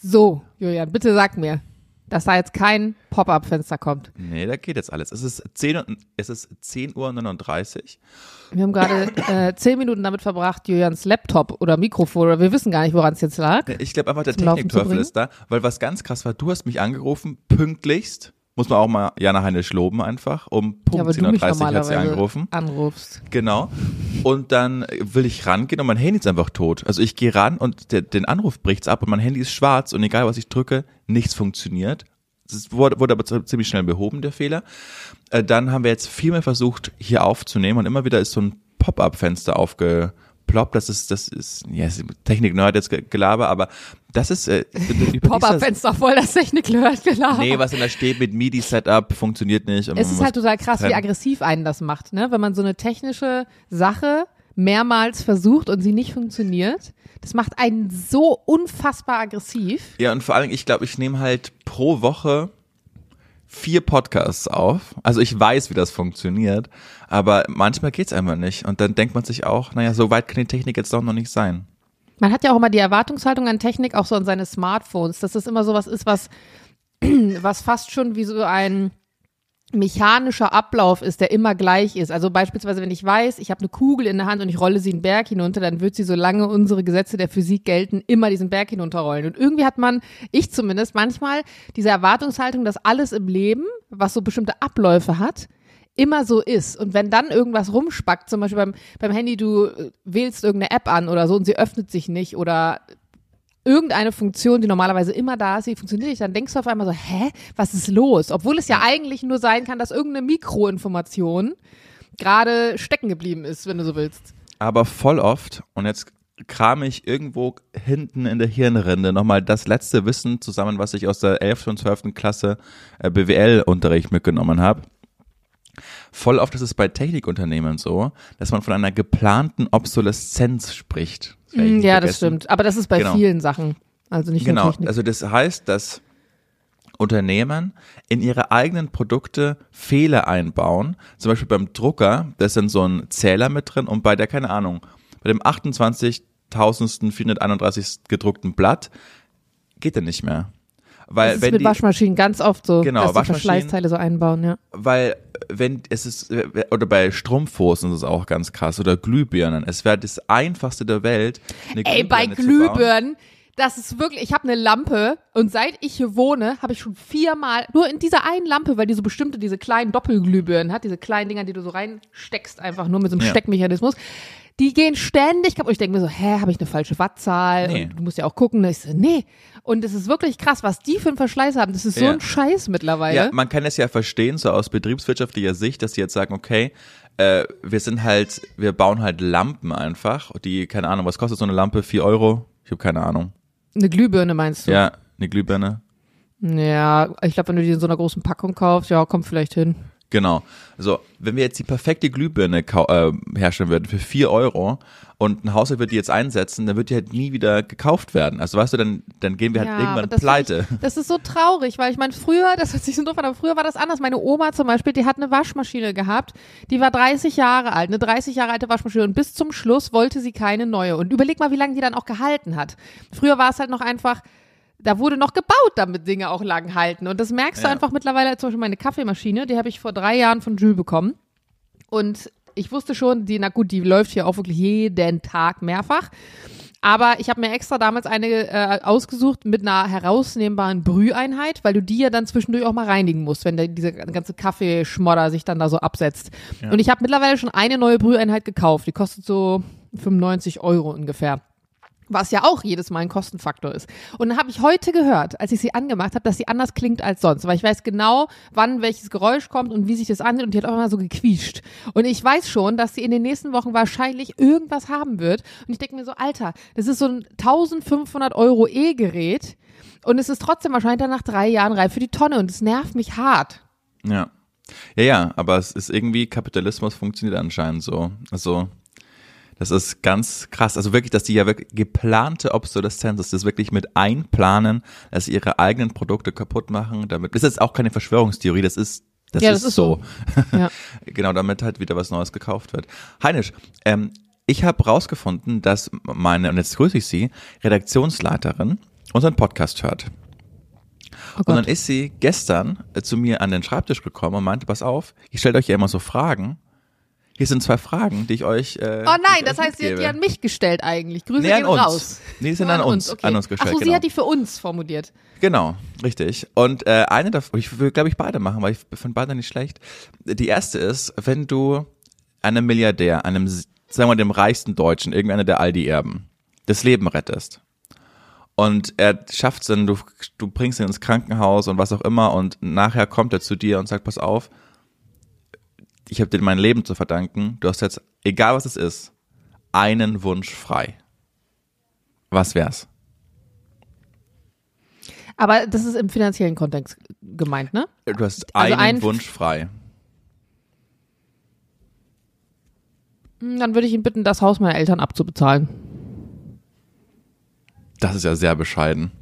So, Julian, bitte sag mir, dass da jetzt kein Pop-up-Fenster kommt. Nee, da geht jetzt alles. Es ist 10, Uhr- es ist 10 Uhr 39. Wir haben gerade äh, zehn Minuten damit verbracht, Julians Laptop oder Mikrofon, oder wir wissen gar nicht, woran es jetzt lag. Ich glaube einfach, der Technikteufel ist da, weil was ganz krass war, du hast mich angerufen, pünktlichst. Muss man auch mal Jana Heinisch loben einfach. Um Ja, Punkt mich 10.30 Uhr hat sie angerufen. anrufst. Genau. Und dann will ich rangehen und mein Handy ist einfach tot. Also ich gehe ran und der, den Anruf bricht's ab und mein Handy ist schwarz und egal was ich drücke, nichts funktioniert. Es wurde, wurde aber ziemlich schnell behoben, der Fehler. Äh, dann haben wir jetzt viermal versucht, hier aufzunehmen und immer wieder ist so ein Pop-up-Fenster aufgeploppt. Das ist, das ist, ja, ist Technik-Nerd jetzt ge- Gelaber, aber das ist, äh, Pop-up-Fenster voll, das Technik hört, genau. Nee, was in da steht mit MIDI-Setup funktioniert nicht. Es ist halt total krass, wie trennen. aggressiv einen das macht, ne? Wenn man so eine technische Sache mehrmals versucht und sie nicht funktioniert. Das macht einen so unfassbar aggressiv. Ja, und vor allem, ich glaube, ich nehme halt pro Woche vier Podcasts auf. Also ich weiß, wie das funktioniert, aber manchmal geht's einfach nicht. Und dann denkt man sich auch, naja, so weit kann die Technik jetzt doch noch nicht sein. Man hat ja auch immer die Erwartungshaltung an Technik, auch so an seine Smartphones, dass das immer sowas ist, was, was fast schon wie so ein mechanischer Ablauf ist, der immer gleich ist. Also beispielsweise, wenn ich weiß, ich habe eine Kugel in der Hand und ich rolle sie einen Berg hinunter, dann wird sie, solange unsere Gesetze der Physik gelten, immer diesen Berg hinunterrollen. Und irgendwie hat man, ich zumindest, manchmal diese Erwartungshaltung, dass alles im Leben, was so bestimmte Abläufe hat, immer so ist. Und wenn dann irgendwas rumspackt, zum Beispiel beim, beim Handy, du äh, wählst irgendeine App an oder so und sie öffnet sich nicht oder irgendeine Funktion, die normalerweise immer da ist, die funktioniert nicht, dann denkst du auf einmal so, hä, was ist los? Obwohl es ja eigentlich nur sein kann, dass irgendeine Mikroinformation gerade stecken geblieben ist, wenn du so willst. Aber voll oft, und jetzt kram ich irgendwo hinten in der Hirnrinde nochmal das letzte Wissen zusammen, was ich aus der 11. und 12. Klasse äh, BWL-Unterricht mitgenommen habe. Voll oft ist es bei Technikunternehmen so, dass man von einer geplanten Obsoleszenz spricht. Das Mm, Ja, das vergessen. stimmt. Aber das ist bei Genau. vielen Sachen. Also nicht nur Genau, Technik. also das heißt, dass Unternehmen in ihre eigenen Produkte Fehler einbauen. Zum Beispiel beim Drucker, da ist dann so ein Zähler mit drin und bei der, keine Ahnung, bei dem 28.431 gedruckten Blatt geht er nicht mehr. Weil das ist wenn mit die, Waschmaschinen ganz oft so, Genau, dass Waschmaschinen- Verschleißteile so einbauen, ja. weil wenn es ist oder bei Strumpfhosen ist es auch ganz krass oder Glühbirnen. Es wäre das einfachste der Welt. Eine Ey, bei Glühbirne bauen. Glühbirnen, das ist wirklich, ich habe eine Lampe und seit ich hier wohne, habe ich schon viermal, nur in dieser einen Lampe, weil die so bestimmte, diese kleinen Doppelglühbirnen hat, diese kleinen Dinger, die du so reinsteckst, einfach nur mit so einem Ja. Steckmechanismus. Die gehen ständig kaputt. Ich denke mir so, hä, habe ich eine falsche Wattzahl? Nee. Und du musst ja auch gucken. Und ich so, nee. Und es ist wirklich krass, was die für einen Verschleiß haben. Das ist so Ja. ein Scheiß mittlerweile. Ja, man kann es ja verstehen, so aus betriebswirtschaftlicher Sicht, dass sie jetzt sagen, okay, äh, wir sind halt, wir bauen halt Lampen einfach, die, keine Ahnung, was kostet so eine Lampe? Vier Euro? Ich habe keine Ahnung. Eine Glühbirne meinst du? Ja, eine Glühbirne. Ja, ich glaube, wenn du die in so einer großen Packung kaufst, ja, kommt vielleicht hin. Genau. So, wenn wir jetzt die perfekte Glühbirne äh, herstellen würden für vier Euro und ein Haushalt wird die jetzt einsetzen, dann wird die halt nie wieder gekauft werden. Also weißt du, dann, dann gehen wir halt aber irgendwann das pleite. Ich, das ist so traurig, weil ich meine, früher, das hört sich so doof an, aber früher war das anders. Meine Oma zum Beispiel, die hat eine Waschmaschine gehabt, die war 30 Jahre alt, eine 30 Jahre alte Waschmaschine und bis zum Schluss wollte sie keine neue. Und überleg mal, wie lange die dann auch gehalten hat. Früher war es halt noch einfach, da wurde noch gebaut, damit Dinge auch lang halten. Und das merkst du Ja. einfach mittlerweile, zum Beispiel meine Kaffeemaschine, die habe ich vor drei Jahren von Jules bekommen. Und ich wusste schon, die, na gut, die läuft hier auch wirklich jeden Tag mehrfach. Aber ich habe mir extra damals eine äh, ausgesucht mit einer herausnehmbaren Brüheinheit, weil du die ja dann zwischendurch auch mal reinigen musst, wenn der, dieser ganze Kaffeeschmodder sich dann da so absetzt. Und ich habe mittlerweile schon eine neue Brüheinheit gekauft. Die kostet so 95 Euro ungefähr. Was ja auch jedes Mal ein Kostenfaktor ist. Und dann habe ich heute gehört, als ich sie angemacht habe, dass sie anders klingt als sonst. Weil ich weiß genau, wann welches Geräusch kommt und wie sich das anhört. Und die hat auch immer so gequietscht. Und ich weiß schon, dass sie in den nächsten Wochen wahrscheinlich irgendwas haben wird. Und ich denke mir so, Alter, das ist so ein 1500 Euro E-Gerät. Und es ist trotzdem wahrscheinlich dann nach drei Jahren reif für die Tonne. Und es nervt mich hart. Ja. Ja, ja, aber es ist irgendwie, Kapitalismus funktioniert anscheinend so. Also, das ist ganz krass. Also wirklich, dass die ja wirklich geplante Obsoleszenz ist, das wirklich mit einplanen, dass sie ihre eigenen Produkte kaputt machen. Damit, das ist jetzt auch keine Verschwörungstheorie, das ist, das Ja, ist, das ist so. Ja. genau, damit halt wieder was Neues gekauft wird. Heinisch, ähm, ich habe rausgefunden, dass meine, und jetzt grüße ich Sie, Redaktionsleiterin unseren Podcast hört. Oh Und dann ist sie gestern äh, zu mir an den Schreibtisch gekommen und meinte, pass auf, ich stelle euch ja immer so Fragen. Hier sind zwei Fragen, die ich euch. Äh, Oh nein, das heißt, sie hat die an mich gestellt eigentlich. Grüße Nee, an gehen uns. raus. Nee, die sind Nur an uns, okay. an uns gestellt, Ach so, sie genau. hat die für uns formuliert. Genau, richtig. Und äh, eine davon, ich will, glaube ich, beide machen, weil ich finde beide nicht schlecht. Die erste ist, wenn du einem Milliardär, einem, sagen wir, dem reichsten Deutschen, irgendeiner der Aldi-Erben, das Leben rettest. Und er schafft es dann, du, du bringst ihn ins Krankenhaus und was auch immer und nachher kommt er zu dir und sagt, pass auf, ich habe dir mein Leben zu verdanken, du hast jetzt, egal was es ist, einen Wunsch frei. Was wär's? Aber das ist im finanziellen Kontext gemeint, ne? Du hast Also einen ein- Wunsch frei. Dann würde ich ihn bitten, das Haus meiner Eltern abzubezahlen. Das ist ja sehr bescheiden.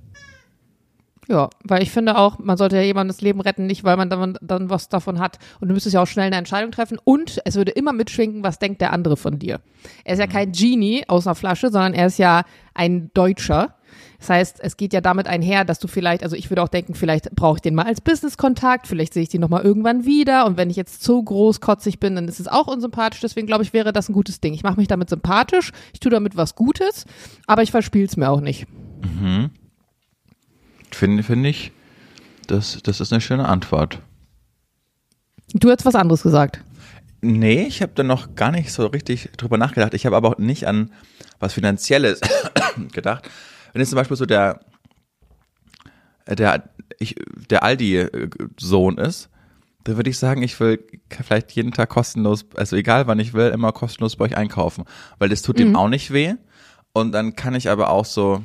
Ja, weil ich finde auch, man sollte ja jemandes Leben retten, nicht weil man dann, dann was davon hat. Und du müsstest ja auch schnell eine Entscheidung treffen. Und es würde immer mitschwingen, was denkt der andere von dir. Er ist ja kein Genie aus einer Flasche, sondern er ist ja ein Deutscher. Das heißt, es geht ja damit einher, dass du vielleicht, also ich würde auch denken, vielleicht brauche ich den mal als Business-Kontakt, vielleicht sehe ich den nochmal irgendwann wieder. Und wenn ich jetzt zu großkotzig bin, dann ist es auch unsympathisch. Deswegen glaube ich, wäre das ein gutes Ding. Ich mache mich damit sympathisch, ich tue damit was Gutes, aber ich verspiele es mir auch nicht. Finde finde ich, das, das ist eine schöne Antwort. Du hast was anderes gesagt. Nee, ich habe da noch gar nicht so richtig drüber nachgedacht. Ich habe aber auch nicht an was Finanzielles gedacht. Wenn jetzt zum Beispiel so der, der, ich, der Aldi-Sohn ist, dann würde ich sagen, ich will vielleicht jeden Tag kostenlos, also egal wann ich will, immer kostenlos bei euch einkaufen. Weil das tut ihm auch nicht weh. Und dann kann ich aber auch so,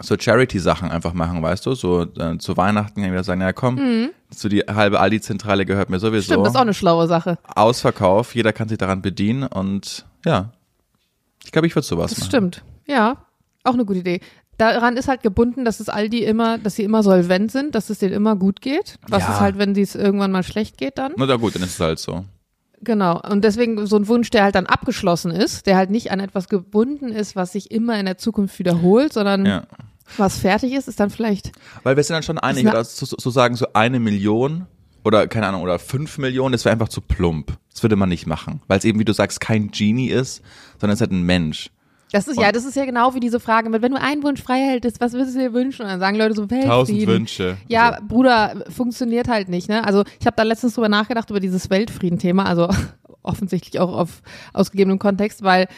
so Charity-Sachen einfach machen, weißt du? So äh, zu Weihnachten wieder sagen, ja komm, so die halbe Aldi-Zentrale gehört mir sowieso. Stimmt, das ist auch eine schlaue Sache. Ausverkauf, jeder kann sich daran bedienen und ja, ich glaube, ich würde sowas Das machen. stimmt. Ja, auch eine gute Idee. Daran ist halt gebunden, dass es Aldi immer, dass sie immer solvent sind, dass es denen immer gut geht. Was Ja. ist halt, wenn es irgendwann mal schlecht geht dann? Na gut, dann ist es halt so. Genau. Und deswegen so ein Wunsch, der halt dann abgeschlossen ist, der halt nicht an etwas gebunden ist, was sich immer in der Zukunft wiederholt, sondern Ja. was fertig ist, ist dann vielleicht. Weil wir sind dann schon einige, eine- dass zu, zu sagen, so eine Million oder keine Ahnung, oder fünf Millionen, das wäre einfach zu plump. Das würde man nicht machen. Weil es eben, wie du sagst, kein Genie ist, sondern es ist halt ein Mensch. Das ist ja, das ist ja genau wie diese Frage mit, wenn du einen Wunsch frei hältst, was würdest du dir wünschen? Und dann sagen Leute so, Weltfrieden. Wünsche. Ja, Bruder, funktioniert halt nicht, ne? Also ich habe da letztens drüber nachgedacht, über dieses Weltfrieden-Thema, also offensichtlich auch auf ausgegebenem Kontext, weil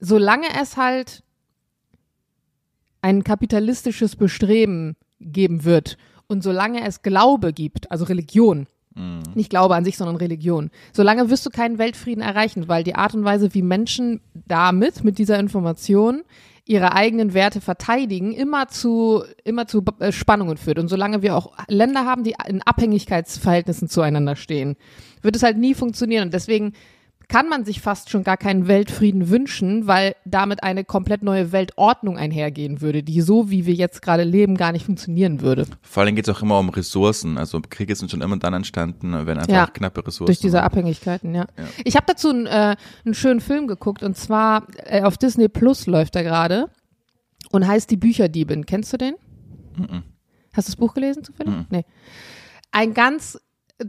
solange es halt ein kapitalistisches Bestreben geben wird und solange es Glaube gibt, also Religion, nicht Glaube an sich, sondern Religion. Solange wirst du keinen Weltfrieden erreichen, weil die Art und Weise, wie Menschen damit, mit dieser Information, ihre eigenen Werte verteidigen, immer zu, immer zu äh, Spannungen führt. Und solange wir auch Länder haben, die in Abhängigkeitsverhältnissen zueinander stehen, wird es halt nie funktionieren. Und deswegen kann man sich fast schon gar keinen Weltfrieden wünschen, weil damit eine komplett neue Weltordnung einhergehen würde, die so, wie wir jetzt gerade leben, gar nicht funktionieren würde. Vor allem geht es auch immer um Ressourcen. Also Kriege sind schon immer dann entstanden, wenn einfach Ja, knappe Ressourcen Durch diese waren. Abhängigkeiten, ja. Ich habe dazu einen, äh, einen schönen Film geguckt und zwar äh, auf Disney Plus läuft er gerade und heißt Die Bücherdiebin. Kennst du den? Hast du das Buch gelesen zufällig? Nee. Ein ganz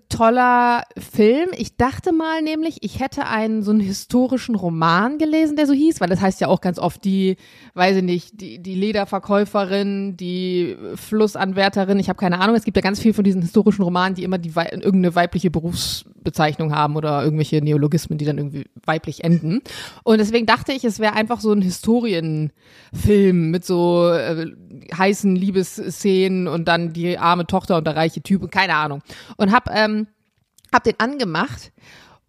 toller Film. Ich dachte mal nämlich, ich hätte einen so einen historischen Roman gelesen, der so hieß, weil das heißt ja auch ganz oft die, weiß ich nicht, die, die Lederverkäuferin, die Flussanwärterin, ich habe keine Ahnung. Es gibt ja ganz viel von diesen historischen Romanen, die immer die irgendeine weibliche Berufsbezeichnung haben oder irgendwelche Neologismen, die dann irgendwie weiblich enden. Und deswegen dachte ich, es wäre einfach so ein Historienfilm mit so äh, heißen Liebesszenen und dann die arme Tochter und der reiche Typ und keine Ahnung. Und hab, ähm, hab den angemacht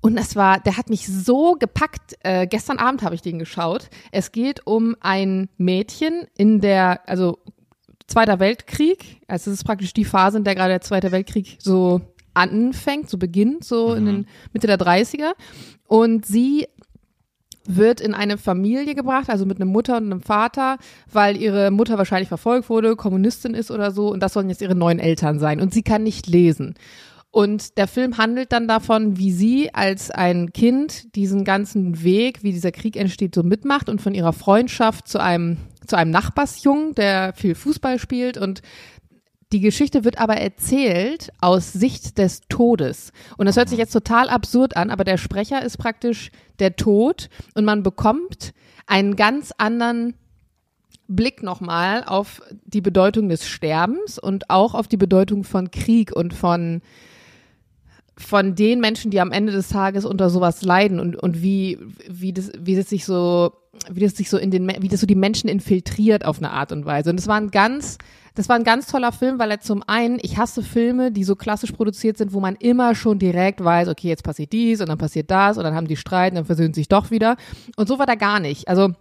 und das war, der hat mich so gepackt. Äh, gestern Abend habe ich den geschaut. Es geht um ein Mädchen in der, also Zweiter Weltkrieg. Also es ist praktisch die Phase, in der gerade der Zweite Weltkrieg so anfängt, so beginnt, so in den Mitte der 30er. Und sie wird in eine Familie gebracht, also mit einer Mutter und einem Vater, weil ihre Mutter wahrscheinlich verfolgt wurde, Kommunistin ist oder so, und das sollen jetzt ihre neuen Eltern sein. Und sie kann nicht lesen. Und der Film handelt dann davon, wie sie als ein Kind diesen ganzen Weg, wie dieser Krieg entsteht, so mitmacht und von ihrer Freundschaft zu einem, zu einem Nachbarsjungen, der viel Fußball spielt und die Geschichte wird aber erzählt aus Sicht des Todes. Und das hört sich jetzt total absurd an, aber der Sprecher ist praktisch der Tod und man bekommt einen ganz anderen Blick nochmal auf die Bedeutung des Sterbens und auch auf die Bedeutung von Krieg und von von den Menschen, die am Ende des Tages unter sowas leiden und, und wie, wie das, wie das sich so, wie das sich so in den, wie das so die Menschen infiltriert auf eine Art und Weise. Und es war ein ganz, das war ein ganz toller Film, weil er zum einen, ich hasse Filme, die so klassisch produziert sind, wo man immer schon direkt weiß, okay, jetzt passiert dies und dann passiert das und dann haben die Streit und dann versöhnen sich doch wieder. Und so war da gar nicht. Also,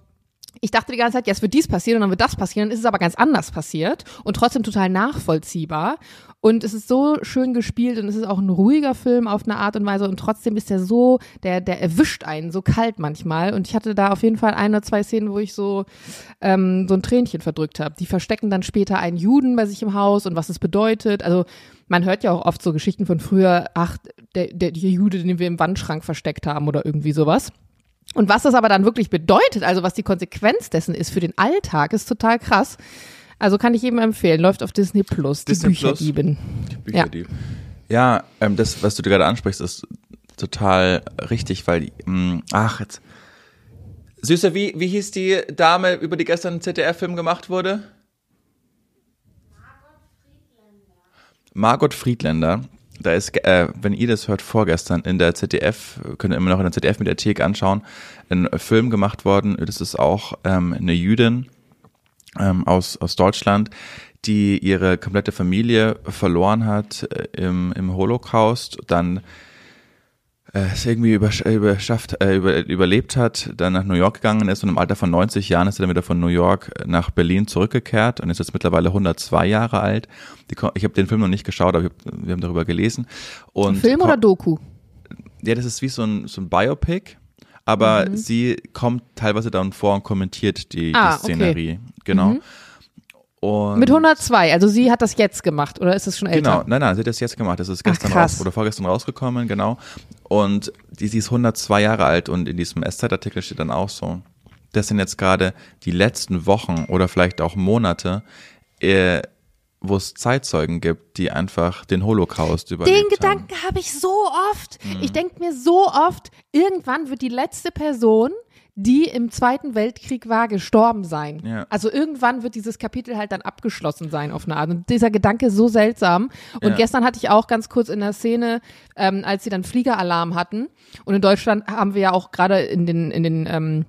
ich dachte die ganze Zeit, jetzt wird dies passieren und dann wird das passieren, dann ist es aber ganz anders passiert und trotzdem total nachvollziehbar. Und es ist so schön gespielt und es ist auch ein ruhiger Film auf eine Art und Weise und trotzdem ist der so, der, der erwischt einen so kalt manchmal. Und ich hatte da auf jeden Fall ein oder zwei Szenen, wo ich so, ähm, so ein Tränchen verdrückt habe. Die verstecken dann später einen Juden bei sich im Haus und was es bedeutet. Also man hört ja auch oft so Geschichten von früher, ach, der, der, der Jude, den wir im Wandschrank versteckt haben oder irgendwie sowas. Und was das aber dann wirklich bedeutet, also was die Konsequenz dessen ist für den Alltag, ist total krass. Also kann ich jedem empfehlen. Läuft auf Disney Plus. Die Disney Bücherdieben. Die Bücherdieben. Ja, ja ähm, das, was du gerade ansprichst, ist total richtig, weil, mh, mm, ach, jetzt. Süßer, wie, wie hieß die Dame, über die gestern ein ZDF-Film gemacht wurde? Margot Friedländer. Da ist, äh, wenn ihr das hört, vorgestern in der ZDF, könnt ihr immer noch in der ZDF-Mediathek anschauen, ein Film gemacht worden. Das ist auch ähm, eine Jüdin, ähm, aus, aus Deutschland, die ihre komplette Familie verloren hat äh, im, im Holocaust, dann äh, es irgendwie übersch überschafft, äh, über, überlebt hat, dann nach New York gegangen ist und im Alter von 90 Jahren ist er dann wieder von New York nach Berlin zurückgekehrt und ist jetzt mittlerweile 102 Jahre alt. Die, ich habe den Film noch nicht geschaut, aber hab, wir haben darüber gelesen. Und Film oder Doku? Ja, das ist wie so ein, so ein Biopic aber mhm. sie kommt teilweise dann vor und kommentiert die, ah, die Szenerie. Okay. Genau. Mhm. Und Mit 102, also sie hat das jetzt gemacht oder ist es schon älter? Genau, nein, nein, sie hat das jetzt gemacht. Das ist gestern Ach, raus oder vorgestern rausgekommen, genau. Und die, sie ist 102 Jahre alt und in diesem SZ-Artikel steht dann auch so, das sind jetzt gerade die letzten Wochen oder vielleicht auch Monate, äh, wo es Zeitzeugen gibt, die einfach den Holocaust überlebt Den Gedanken habe ich so oft. Mhm. Ich denke mir so oft, irgendwann wird die letzte Person, die im Zweiten Weltkrieg war, gestorben sein. Ja. Also irgendwann wird dieses Kapitel halt dann abgeschlossen sein auf eine Art. Und dieser Gedanke ist so seltsam. Und ja. gestern hatte ich auch ganz kurz in der Szene, ähm, als sie dann Fliegeralarm hatten. Und in Deutschland haben wir ja auch gerade in den, in den ähm,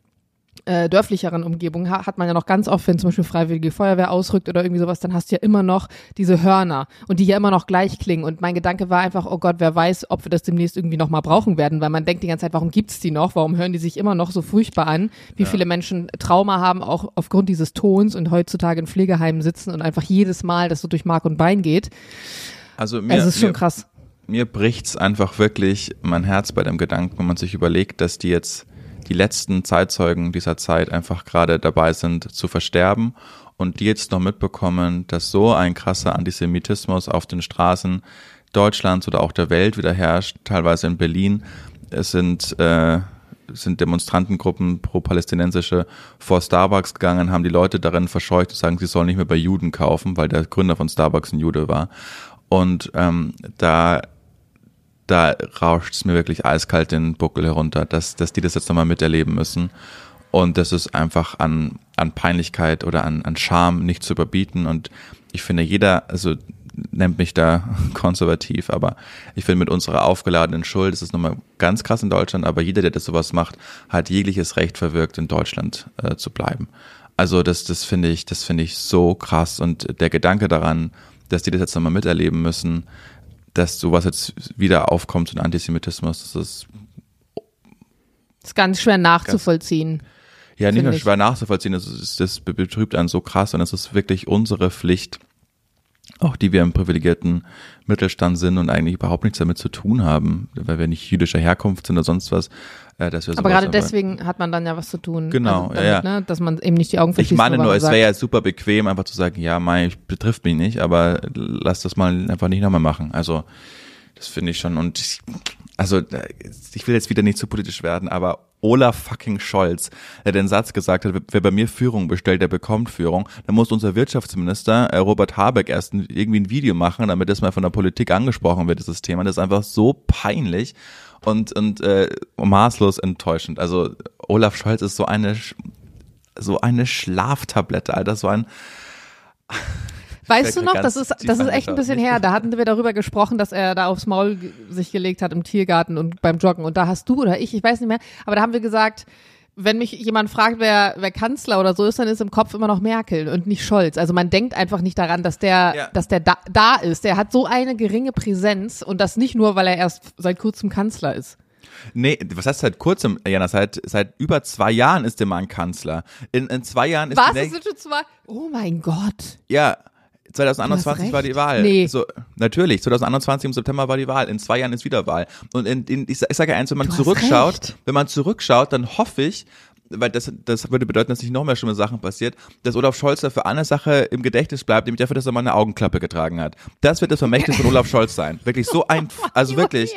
äh, dörflicheren Umgebungen ha hat man ja noch ganz oft, wenn zum Beispiel Freiwillige Feuerwehr ausrückt oder irgendwie sowas, dann hast du ja immer noch diese Hörner und die ja immer noch gleich klingen. Und mein Gedanke war einfach, oh Gott, wer weiß, ob wir das demnächst irgendwie nochmal brauchen werden, weil man denkt die ganze Zeit, warum gibt's die noch? Warum hören die sich immer noch so furchtbar an? Wie ja. viele Menschen Trauma haben, auch aufgrund dieses Tons und heutzutage in Pflegeheimen sitzen und einfach jedes Mal das so durch Mark und Bein geht. Also mir, es ist schon mir, krass. Mir bricht's einfach wirklich mein Herz bei dem Gedanken, wenn man sich überlegt, dass die jetzt die letzten Zeitzeugen dieser Zeit einfach gerade dabei sind zu versterben und die jetzt noch mitbekommen, dass so ein krasser Antisemitismus auf den Straßen Deutschlands oder auch der Welt wieder herrscht, teilweise in Berlin. Es sind äh, sind Demonstrantengruppen pro-palästinensische vor Starbucks gegangen, haben die Leute darin verscheucht zu sagen, sie sollen nicht mehr bei Juden kaufen, weil der Gründer von Starbucks ein Jude war. Und ähm, da da rauscht es mir wirklich eiskalt den Buckel herunter, dass, dass die das jetzt nochmal miterleben müssen. Und das ist einfach an, an Peinlichkeit oder an, an Scham nicht zu überbieten. Und ich finde, jeder, also nennt mich da konservativ, aber ich finde, mit unserer aufgeladenen Schuld ist es nochmal ganz krass in Deutschland, aber jeder, der das sowas macht, hat jegliches Recht verwirkt, in Deutschland äh, zu bleiben. Also das, das finde ich, das finde ich so krass und der Gedanke daran, dass die das jetzt nochmal miterleben müssen, dass sowas jetzt wieder aufkommt, so ein Antisemitismus, das ist, das ist ganz schwer nachzuvollziehen. Ganz, ja, nicht nur schwer nachzuvollziehen, das, ist, das betrübt einen so krass und es ist wirklich unsere Pflicht, auch die wir im privilegierten Mittelstand sind und eigentlich überhaupt nichts damit zu tun haben, weil wir nicht jüdischer Herkunft sind oder sonst was. Äh, dass wir aber gerade deswegen hat man dann ja was zu tun. Genau, also damit, ja, ja. Ne, dass man eben nicht die Augen verschließt. Ich meine nur, es wäre ja super bequem, einfach zu sagen, ja, mein, betrifft mich nicht, aber lass das mal einfach nicht nochmal machen. Also Das finde ich schon. Und ich, also äh, ich will jetzt wieder nicht zu politisch werden, aber Olaf fucking Scholz, der den Satz gesagt hat, wer bei mir Führung bestellt, der bekommt Führung, dann muss unser Wirtschaftsminister äh, Robert Habeck erst irgendwie ein Video machen, damit das mal von der Politik angesprochen wird, dieses Thema. Das ist einfach so peinlich und, und äh, maßlos enttäuschend. Also Olaf Scholz ist so eine so eine Schlaftablette, Alter, so ein Weißt du noch, das ist, das ist echt ein bisschen her. Da hatten wir darüber gesprochen, dass er da aufs Maul sich gelegt hat im Tiergarten und beim Joggen. Und da hast du oder ich, ich weiß nicht mehr, aber da haben wir gesagt, wenn mich jemand fragt, wer, wer Kanzler oder so ist, dann ist im Kopf immer noch Merkel und nicht Scholz. Also man denkt einfach nicht daran, dass der, ja. dass der da, da ist. Der hat so eine geringe Präsenz und das nicht nur, weil er erst seit kurzem Kanzler ist. Nee, was heißt seit kurzem, Jana? Seit, seit über zwei Jahren ist der Mann Kanzler. In, in zwei Jahren ist Was? Sind schon zwei? Oh mein Gott. Ja, 2021 war die Wahl. Nee. So, natürlich, 2021 im September war die Wahl. In zwei Jahren ist wieder Wahl. Und in, in, ich, ich sage eins, wenn man du zurückschaut, wenn man zurückschaut, dann hoffe ich, weil das, das würde bedeuten, dass nicht noch mehr schlimme Sachen passiert, dass Olaf Scholz dafür eine Sache im Gedächtnis bleibt, nämlich dafür, dass er mal eine Augenklappe getragen hat. Das wird das Vermächtnis von Olaf Scholz sein. Wirklich so ein, also wirklich.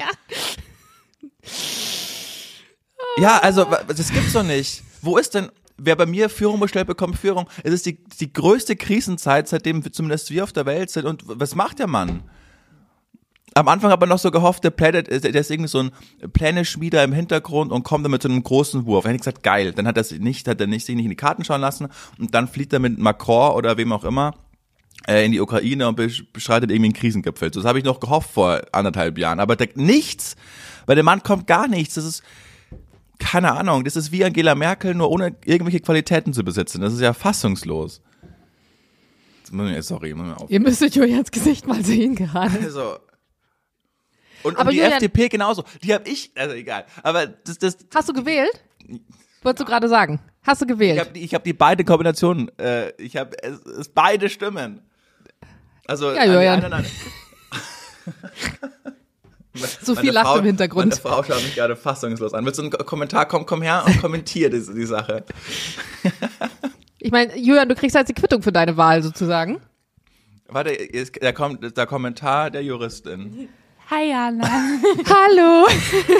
Ja, also, das gibt's doch nicht. Wo ist denn, wer bei mir Führung bestellt, bekommt Führung. Es ist die, die größte Krisenzeit, seitdem zumindest wir auf der Welt sind. Und was macht der Mann? Am Anfang hat man noch so gehofft, der, Planet, der ist irgendwie so ein Pläne-Schmieder im Hintergrund und kommt dann mit so einem großen Wurf. Dann hätte ich gesagt, geil. Dann hat er nicht, hat er nicht, sich nicht in die Karten schauen lassen und dann fliegt er mit Macron oder wem auch immer äh, in die Ukraine und beschreitet irgendwie einen Krisengipfel. Das habe ich noch gehofft vor anderthalb Jahren. Aber der, nichts. Bei dem Mann kommt gar nichts. Das ist, keine Ahnung, das ist wie Angela Merkel, nur ohne irgendwelche Qualitäten zu besitzen. Das ist ja fassungslos. Sorry, muss Ihr müsstet Julians Gesicht mal sehen gerade. Also. Und, aber und die Julian, FDP genauso. Die habe ich, also egal. Aber das, das. Hast du gewählt? Wolltest du gerade sagen? Hast du gewählt? Ich habe die, hab die beide Kombinationen. Äh, ich habe es, es beide Stimmen. Also ja, Julian. Nein, nein, nein. So viel lacht im Hintergrund. Meine Frau schaut mich gerade fassungslos an. Willst du einen Kommentar? Komm, komm her und kommentier die, die Sache. Ich meine, Julian, du kriegst jetzt die Quittung für deine Wahl sozusagen. Warte, da kommt der Kommentar der Juristin. Hi, Anna. Hallo.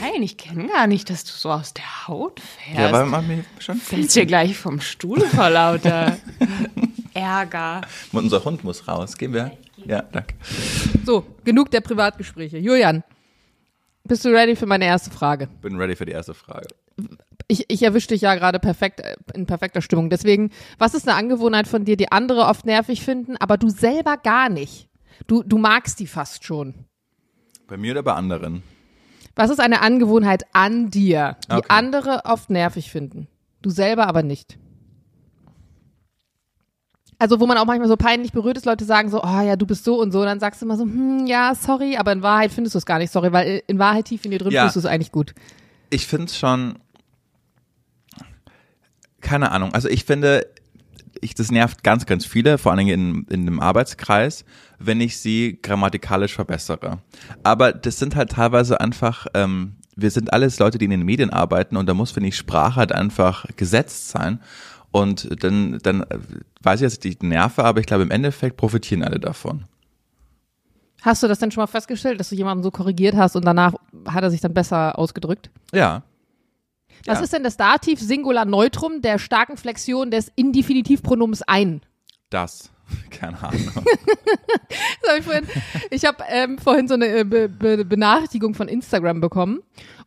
Nein, ich kenne gar nicht, dass du so aus der Haut fährst. Ja, weil man mich schon. Fällst dir gleich vom Stuhl vor lauter Ärger. Unser Hund muss raus. Gehen wir? Ja, danke. So, genug der Privatgespräche. Julian, bist du ready für meine erste Frage? Bin ready für die erste Frage. Ich, ich erwische dich ja gerade perfekt äh, in perfekter Stimmung. Deswegen, was ist eine Angewohnheit von dir, die andere oft nervig finden, aber du selber gar nicht? Du, du magst die fast schon. Bei mir oder bei anderen? Was ist eine Angewohnheit an dir, die Okay. andere oft nervig finden? Du selber aber nicht. Also wo man auch manchmal so peinlich berührt ist, Leute sagen so, oh ja, du bist so und so, und dann sagst du immer so, hm, ja, sorry, aber in Wahrheit findest du es gar nicht sorry, weil in Wahrheit tief in dir drin Ja. findest du es eigentlich gut. Ich finde es schon. Keine Ahnung. Also ich finde, ich, das nervt ganz, ganz viele, vor allen Dingen in, in einem Arbeitskreis, wenn ich sie grammatikalisch verbessere. Aber das sind halt teilweise einfach, ähm, wir sind alles Leute, die in den Medien arbeiten und da muss, finde ich, Sprache halt einfach gesetzt sein. Und dann, dann weiß ich, dass ich die nerve, aber ich glaube, im Endeffekt profitieren alle davon. Hast du das denn schon mal festgestellt, dass du jemanden so korrigiert hast und danach hat er sich dann besser ausgedrückt? Ja. Was Ja. ist denn das Dativ Singular Neutrum der starken Flexion des Indefinitivpronoms ein? Das. Keine Ahnung. Hab ich ich habe ähm, vorhin so eine äh, Be Be Benachrichtigung von Instagram bekommen.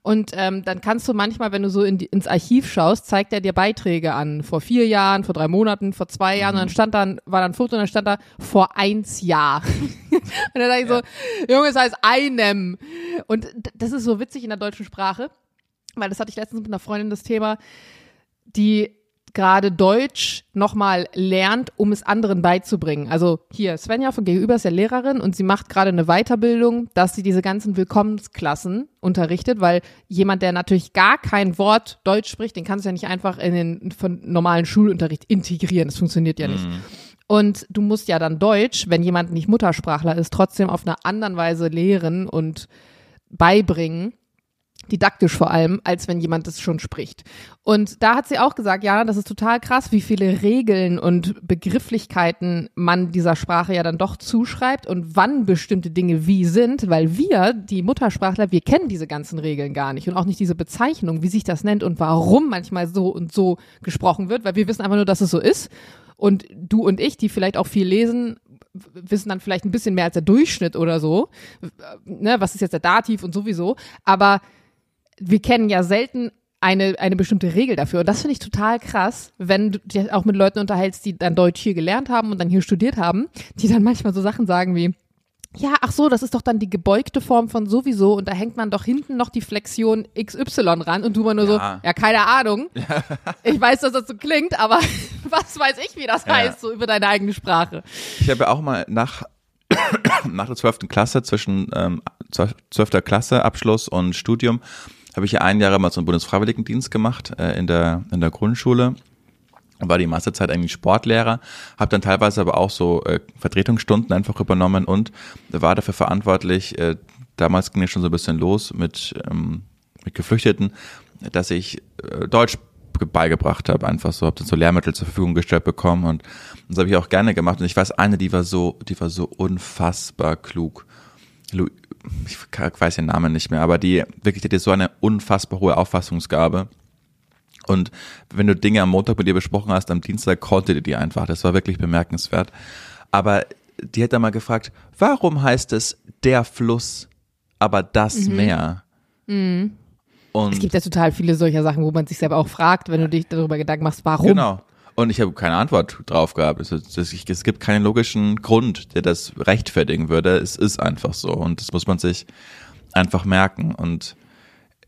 Und ähm, dann kannst du manchmal, wenn du so in die, ins Archiv schaust, zeigt er dir Beiträge an. Vor vier Jahren, vor drei Monaten, vor zwei Jahren. Und dann stand dann, war dann ein Foto und dann stand da vor eins Jahr. und dann dachte ich so, Junge, es heißt einem. Und das ist so witzig in der deutschen Sprache, weil das hatte ich letztens mit einer Freundin das Thema, die gerade Deutsch nochmal lernt, um es anderen beizubringen. Also hier, Svenja von Gegenüber ist ja Lehrerin und sie macht gerade eine Weiterbildung, dass sie diese ganzen Willkommensklassen unterrichtet, weil jemand, der natürlich gar kein Wort Deutsch spricht, den kannst du ja nicht einfach in den von normalen Schulunterricht integrieren. Das funktioniert ja nicht. Und du musst ja dann Deutsch, wenn jemand nicht Muttersprachler ist, trotzdem auf einer anderen Weise lehren und beibringen, didaktisch vor allem, als wenn jemand das schon spricht. Und da hat sie auch gesagt, ja, das ist total krass, wie viele Regeln und Begrifflichkeiten man dieser Sprache ja dann doch zuschreibt und wann bestimmte Dinge wie sind, weil wir, die Muttersprachler, wir kennen diese ganzen Regeln gar nicht und auch nicht diese Bezeichnung, wie sich das nennt und warum manchmal so und so gesprochen wird, weil wir wissen einfach nur, dass es so ist. Und du und ich, die vielleicht auch viel lesen, wissen dann vielleicht ein bisschen mehr als der Durchschnitt oder so. Ne, was ist jetzt der Dativ und sowieso. Aber wir kennen ja selten eine, eine bestimmte Regel dafür. Und das finde ich total krass, wenn du dich auch mit Leuten unterhältst, die dann Deutsch hier gelernt haben und dann hier studiert haben, die dann manchmal so Sachen sagen wie, ja, ach so, das ist doch dann die gebeugte Form von sowieso und da hängt man doch hinten noch die Flexion XY ran und du mal nur Ja. so, ja, keine Ahnung. Ich weiß, dass das so klingt, aber was weiß ich, wie das Ja. heißt, so über deine eigene Sprache. Ich habe ja auch mal nach, nach der 12. Klasse, zwischen ähm, 12. Klasse Abschluss und Studium, habe ich ja ein Jahr mal so einen Bundesfreiwilligendienst gemacht äh, in, der, in der Grundschule. War die meiste Zeit eigentlich Sportlehrer, habe dann teilweise aber auch so äh, Vertretungsstunden einfach übernommen und war dafür verantwortlich, äh, damals ging es schon so ein bisschen los mit, ähm, mit Geflüchteten, dass ich äh, Deutsch beigebracht habe, einfach so, habe dann so Lehrmittel zur Verfügung gestellt bekommen und das habe ich auch gerne gemacht. Und ich weiß, eine, die war so, die war so unfassbar klug. Lu ich weiß den Namen nicht mehr, aber die wirklich, die hatte so eine unfassbar hohe Auffassungsgabe. Und wenn du Dinge am Montag mit ihr besprochen hast, am Dienstag konnte die die einfach. Das war wirklich bemerkenswert. Aber die hat dann mal gefragt, warum heißt es der Fluss, aber das Meer? Und Es gibt ja total viele solcher Sachen, wo man sich selber auch fragt, wenn du dich darüber Gedanken machst, warum. Genau. Und ich habe keine Antwort drauf gehabt. Es, es, gibt keinen logischen Grund, der das rechtfertigen würde. Es ist einfach so. Und das muss man sich einfach merken. Und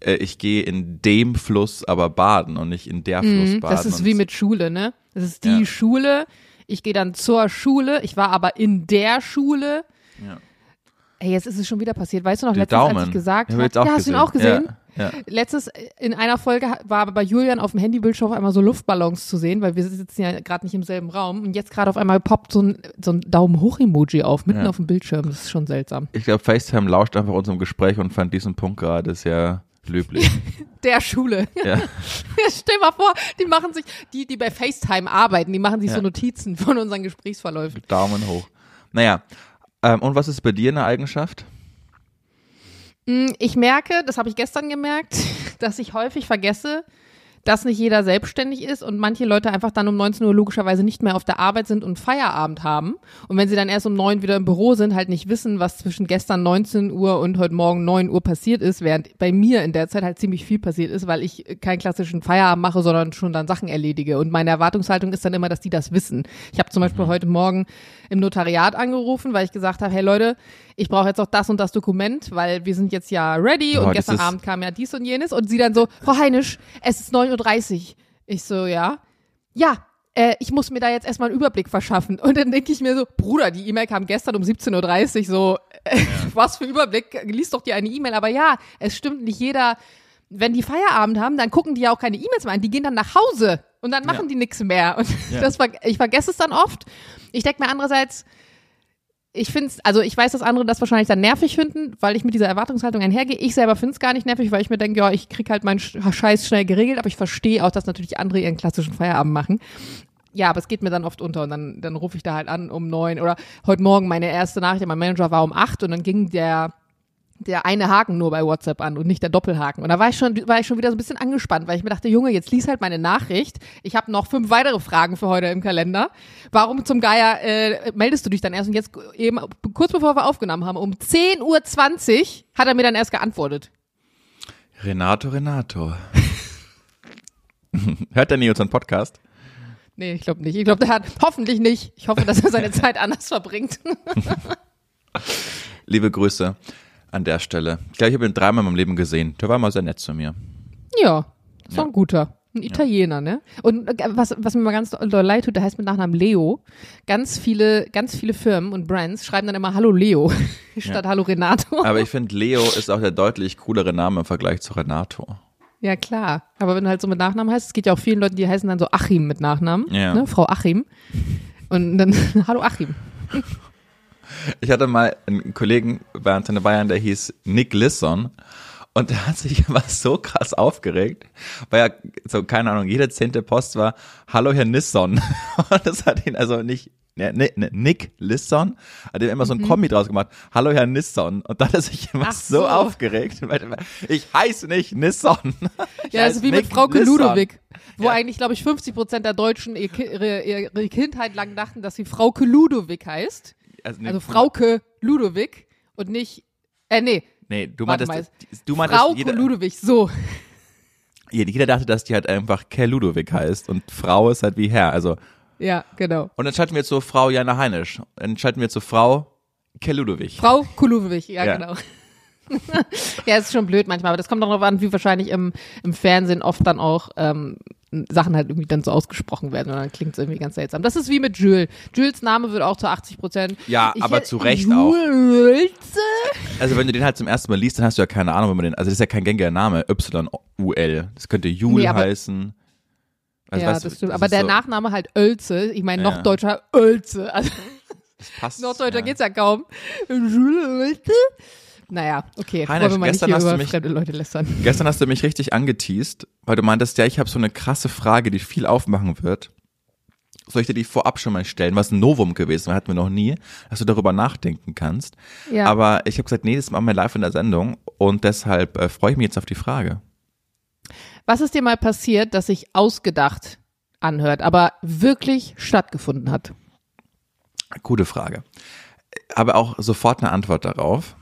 äh, ich gehe in dem Fluss aber baden und nicht in der Fluss Mhm, baden. Das ist wie mit Schule, ne? Das ist die Ja. Schule. Ich gehe dann zur Schule. Ich war aber in der Schule. Ja. Ey, jetzt ist es schon wieder passiert. Weißt du noch, Die letztens, als Daumen. ich gesagt habe, hab jetzt auch ja, hast du ihn auch gesehen? Ja, ja. Letztes, in einer Folge war aber bei Julian auf dem Handybildschirm auf einmal so Luftballons zu sehen, weil wir sitzen ja gerade nicht im selben Raum. Und jetzt gerade auf einmal poppt so ein, so ein Daumen-hoch-Emoji auf, mitten Ja. auf dem Bildschirm. Das ist schon seltsam. Ich glaube, FaceTime lauscht einfach unserem Gespräch und fand diesen Punkt gerade sehr löblich. Der Schule. ja. Stell mal vor, die machen sich, die, die bei FaceTime arbeiten, die machen sich Ja. so Notizen von unseren Gesprächsverläufen. Daumen hoch. Naja. Ähm, und was ist bei dir eine Eigenschaft? Mm, Ich merke, das habe ich gestern gemerkt, dass ich häufig vergesse, dass nicht jeder selbstständig ist und manche Leute einfach dann um 19 Uhr logischerweise nicht mehr auf der Arbeit sind und Feierabend haben. Und wenn sie dann erst um 9 wieder im Büro sind, halt nicht wissen, was zwischen gestern 19 Uhr und heute Morgen 9 Uhr passiert ist, während bei mir in der Zeit halt ziemlich viel passiert ist, weil ich keinen klassischen Feierabend mache, sondern schon dann Sachen erledige. Und meine Erwartungshaltung ist dann immer, dass die das wissen. Ich habe zum Beispiel heute Morgen im Notariat angerufen, weil ich gesagt habe, hey Leute, ich brauche jetzt auch das und das Dokument, weil wir sind jetzt ja ready Oh, und gestern Abend kam ja dies und jenes und sie dann so, Frau Heinisch, es ist 9.30 Uhr. Ich so, ja. Ja, äh, ich muss mir da jetzt erstmal einen Überblick verschaffen. Und dann denke ich mir so, Bruder, die E-Mail kam gestern um 17.30 Uhr, so, äh, was für Überblick, liest doch dir eine E-Mail. Aber ja, es stimmt nicht jeder, wenn die Feierabend haben, dann gucken die ja auch keine E-Mails mehr an, die gehen dann nach Hause und dann machen Ja. die nichts mehr. Und Ja. das ich vergesse es dann oft. Ich denke mir andererseits, ich finde es, also ich weiß, dass andere das wahrscheinlich dann nervig finden, weil ich mit dieser Erwartungshaltung einhergehe. Ich selber finde es gar nicht nervig, weil ich mir denke, ja, ich krieg halt meinen Sch- Scheiß schnell geregelt, aber ich verstehe auch, dass natürlich andere ihren klassischen Feierabend machen. Ja, aber es geht mir dann oft unter und dann, dann rufe ich da halt an um neun oder heute Morgen meine erste Nachricht an meinen Manager war um acht und dann ging der der eine Haken nur bei WhatsApp an und nicht der Doppelhaken. Und da war ich schon, war ich schon wieder so ein bisschen angespannt, weil ich mir dachte, Junge, jetzt lies halt meine Nachricht. Ich habe noch fünf weitere Fragen für heute im Kalender. Warum zum Geier äh, meldest du dich dann erst? Und jetzt eben, kurz bevor wir aufgenommen haben, um 10.20 Uhr hat er mir dann erst geantwortet. Renato, Renato. Hört er nie unseren Podcast? Nee, ich glaube nicht. Ich glaube, der hat hoffentlich nicht. Ich hoffe, dass er seine Zeit anders verbringt. Liebe Grüße an der Stelle. Ich glaube, ich habe ihn dreimal in meinem Leben gesehen. Der war mal sehr nett zu mir. ja, ist Ja. ein guter. Ein Italiener, ne? Und äh, was, was mir mal ganz doll leid tut, der heißt mit Nachnamen Leo. Ganz viele, ganz viele Firmen und Brands schreiben dann immer Hallo Leo statt Hallo Renato. Aber ich finde, Leo ist auch der deutlich coolere Name im Vergleich zu Renato. Ja, klar. Aber wenn du halt so mit Nachnamen heißt, es geht ja auch vielen Leuten, die heißen dann so Achim mit Nachnamen. Ja. Ne? Frau Achim. Und dann, hallo Achim. Ich hatte mal einen Kollegen bei Antenne Bayern, der hieß Nick Lisson. Und der hat sich immer so krass aufgeregt, weil ja, so, keine Ahnung, jede zehnte Post war, hallo Herr Nisson. Und das hat ihn also nicht, ne, ne, ne, Nick Lisson, hat ihm immer so ein Kombi draus gemacht, hallo Herr Nisson. Und dann hat er sich immer so. so. aufgeregt. weil- Ich heiße nicht Nisson. Ich Ja, ist wie mit Nick Frauke Lisson. Ludowig, wo Ja. eigentlich, glaube ich, 50 Prozent der Deutschen ihre, ihre Kindheit lang dachten, dass sie Frauke Ludowig heißt. Also, nee, Also Frauke Ludowig und nicht, äh, nee, Nee, du meintest, mal. du meintest, Frauke jeder, Ludowig, so. jeder dachte, dass die halt einfach Kerl Ludowig heißt und Frau ist halt wie Herr. Also, Ja, genau. und dann schalten wir zu Frau Jana Heinisch. Dann schalten wir zu Frau Kerl Ludowig. Frau Kulowig, ja, Ja. genau. ja, ist schon blöd manchmal, aber das kommt auch darauf an, wie wahrscheinlich im, im Fernsehen oft dann auch ähm, Sachen halt irgendwie dann so ausgesprochen werden und dann klingt es irgendwie ganz seltsam. Das ist wie mit Jules. Jules Name wird auch zu 80 Prozent. Ja, Ich aber zu Recht auch. Jules? Also wenn du den halt zum ersten Mal liest, dann hast du ja keine Ahnung, wenn man den, also das ist ja kein gängiger Name, Y-U-L. Das könnte Jul Nee, heißen. Also ja, weißt du, das stimmt. das aber der so, Nachname halt Ölze. Ich meine, Ja. noch deutscher Ölze. Also das passt, Norddeutscher ja. geht's ja kaum. Jules Ölze? Naja, okay. Heiner, wollen wir gestern hast du mich- fremde Leute lästern. Gestern hast du mich richtig angeteased, weil du meintest, ja, ich habe so eine krasse Frage, die viel aufmachen wird. Soll ich dir die vorab schon mal stellen? Was ein Novum gewesen, hatten wir noch nie, dass du darüber nachdenken kannst. Ja. Aber ich habe gesagt, nee, das machen wir live in der Sendung und deshalb äh, freue ich mich jetzt auf die Frage. Was ist dir mal passiert, das sich ausgedacht anhört, aber wirklich stattgefunden hat? Gute Frage. Aber auch sofort eine Antwort darauf.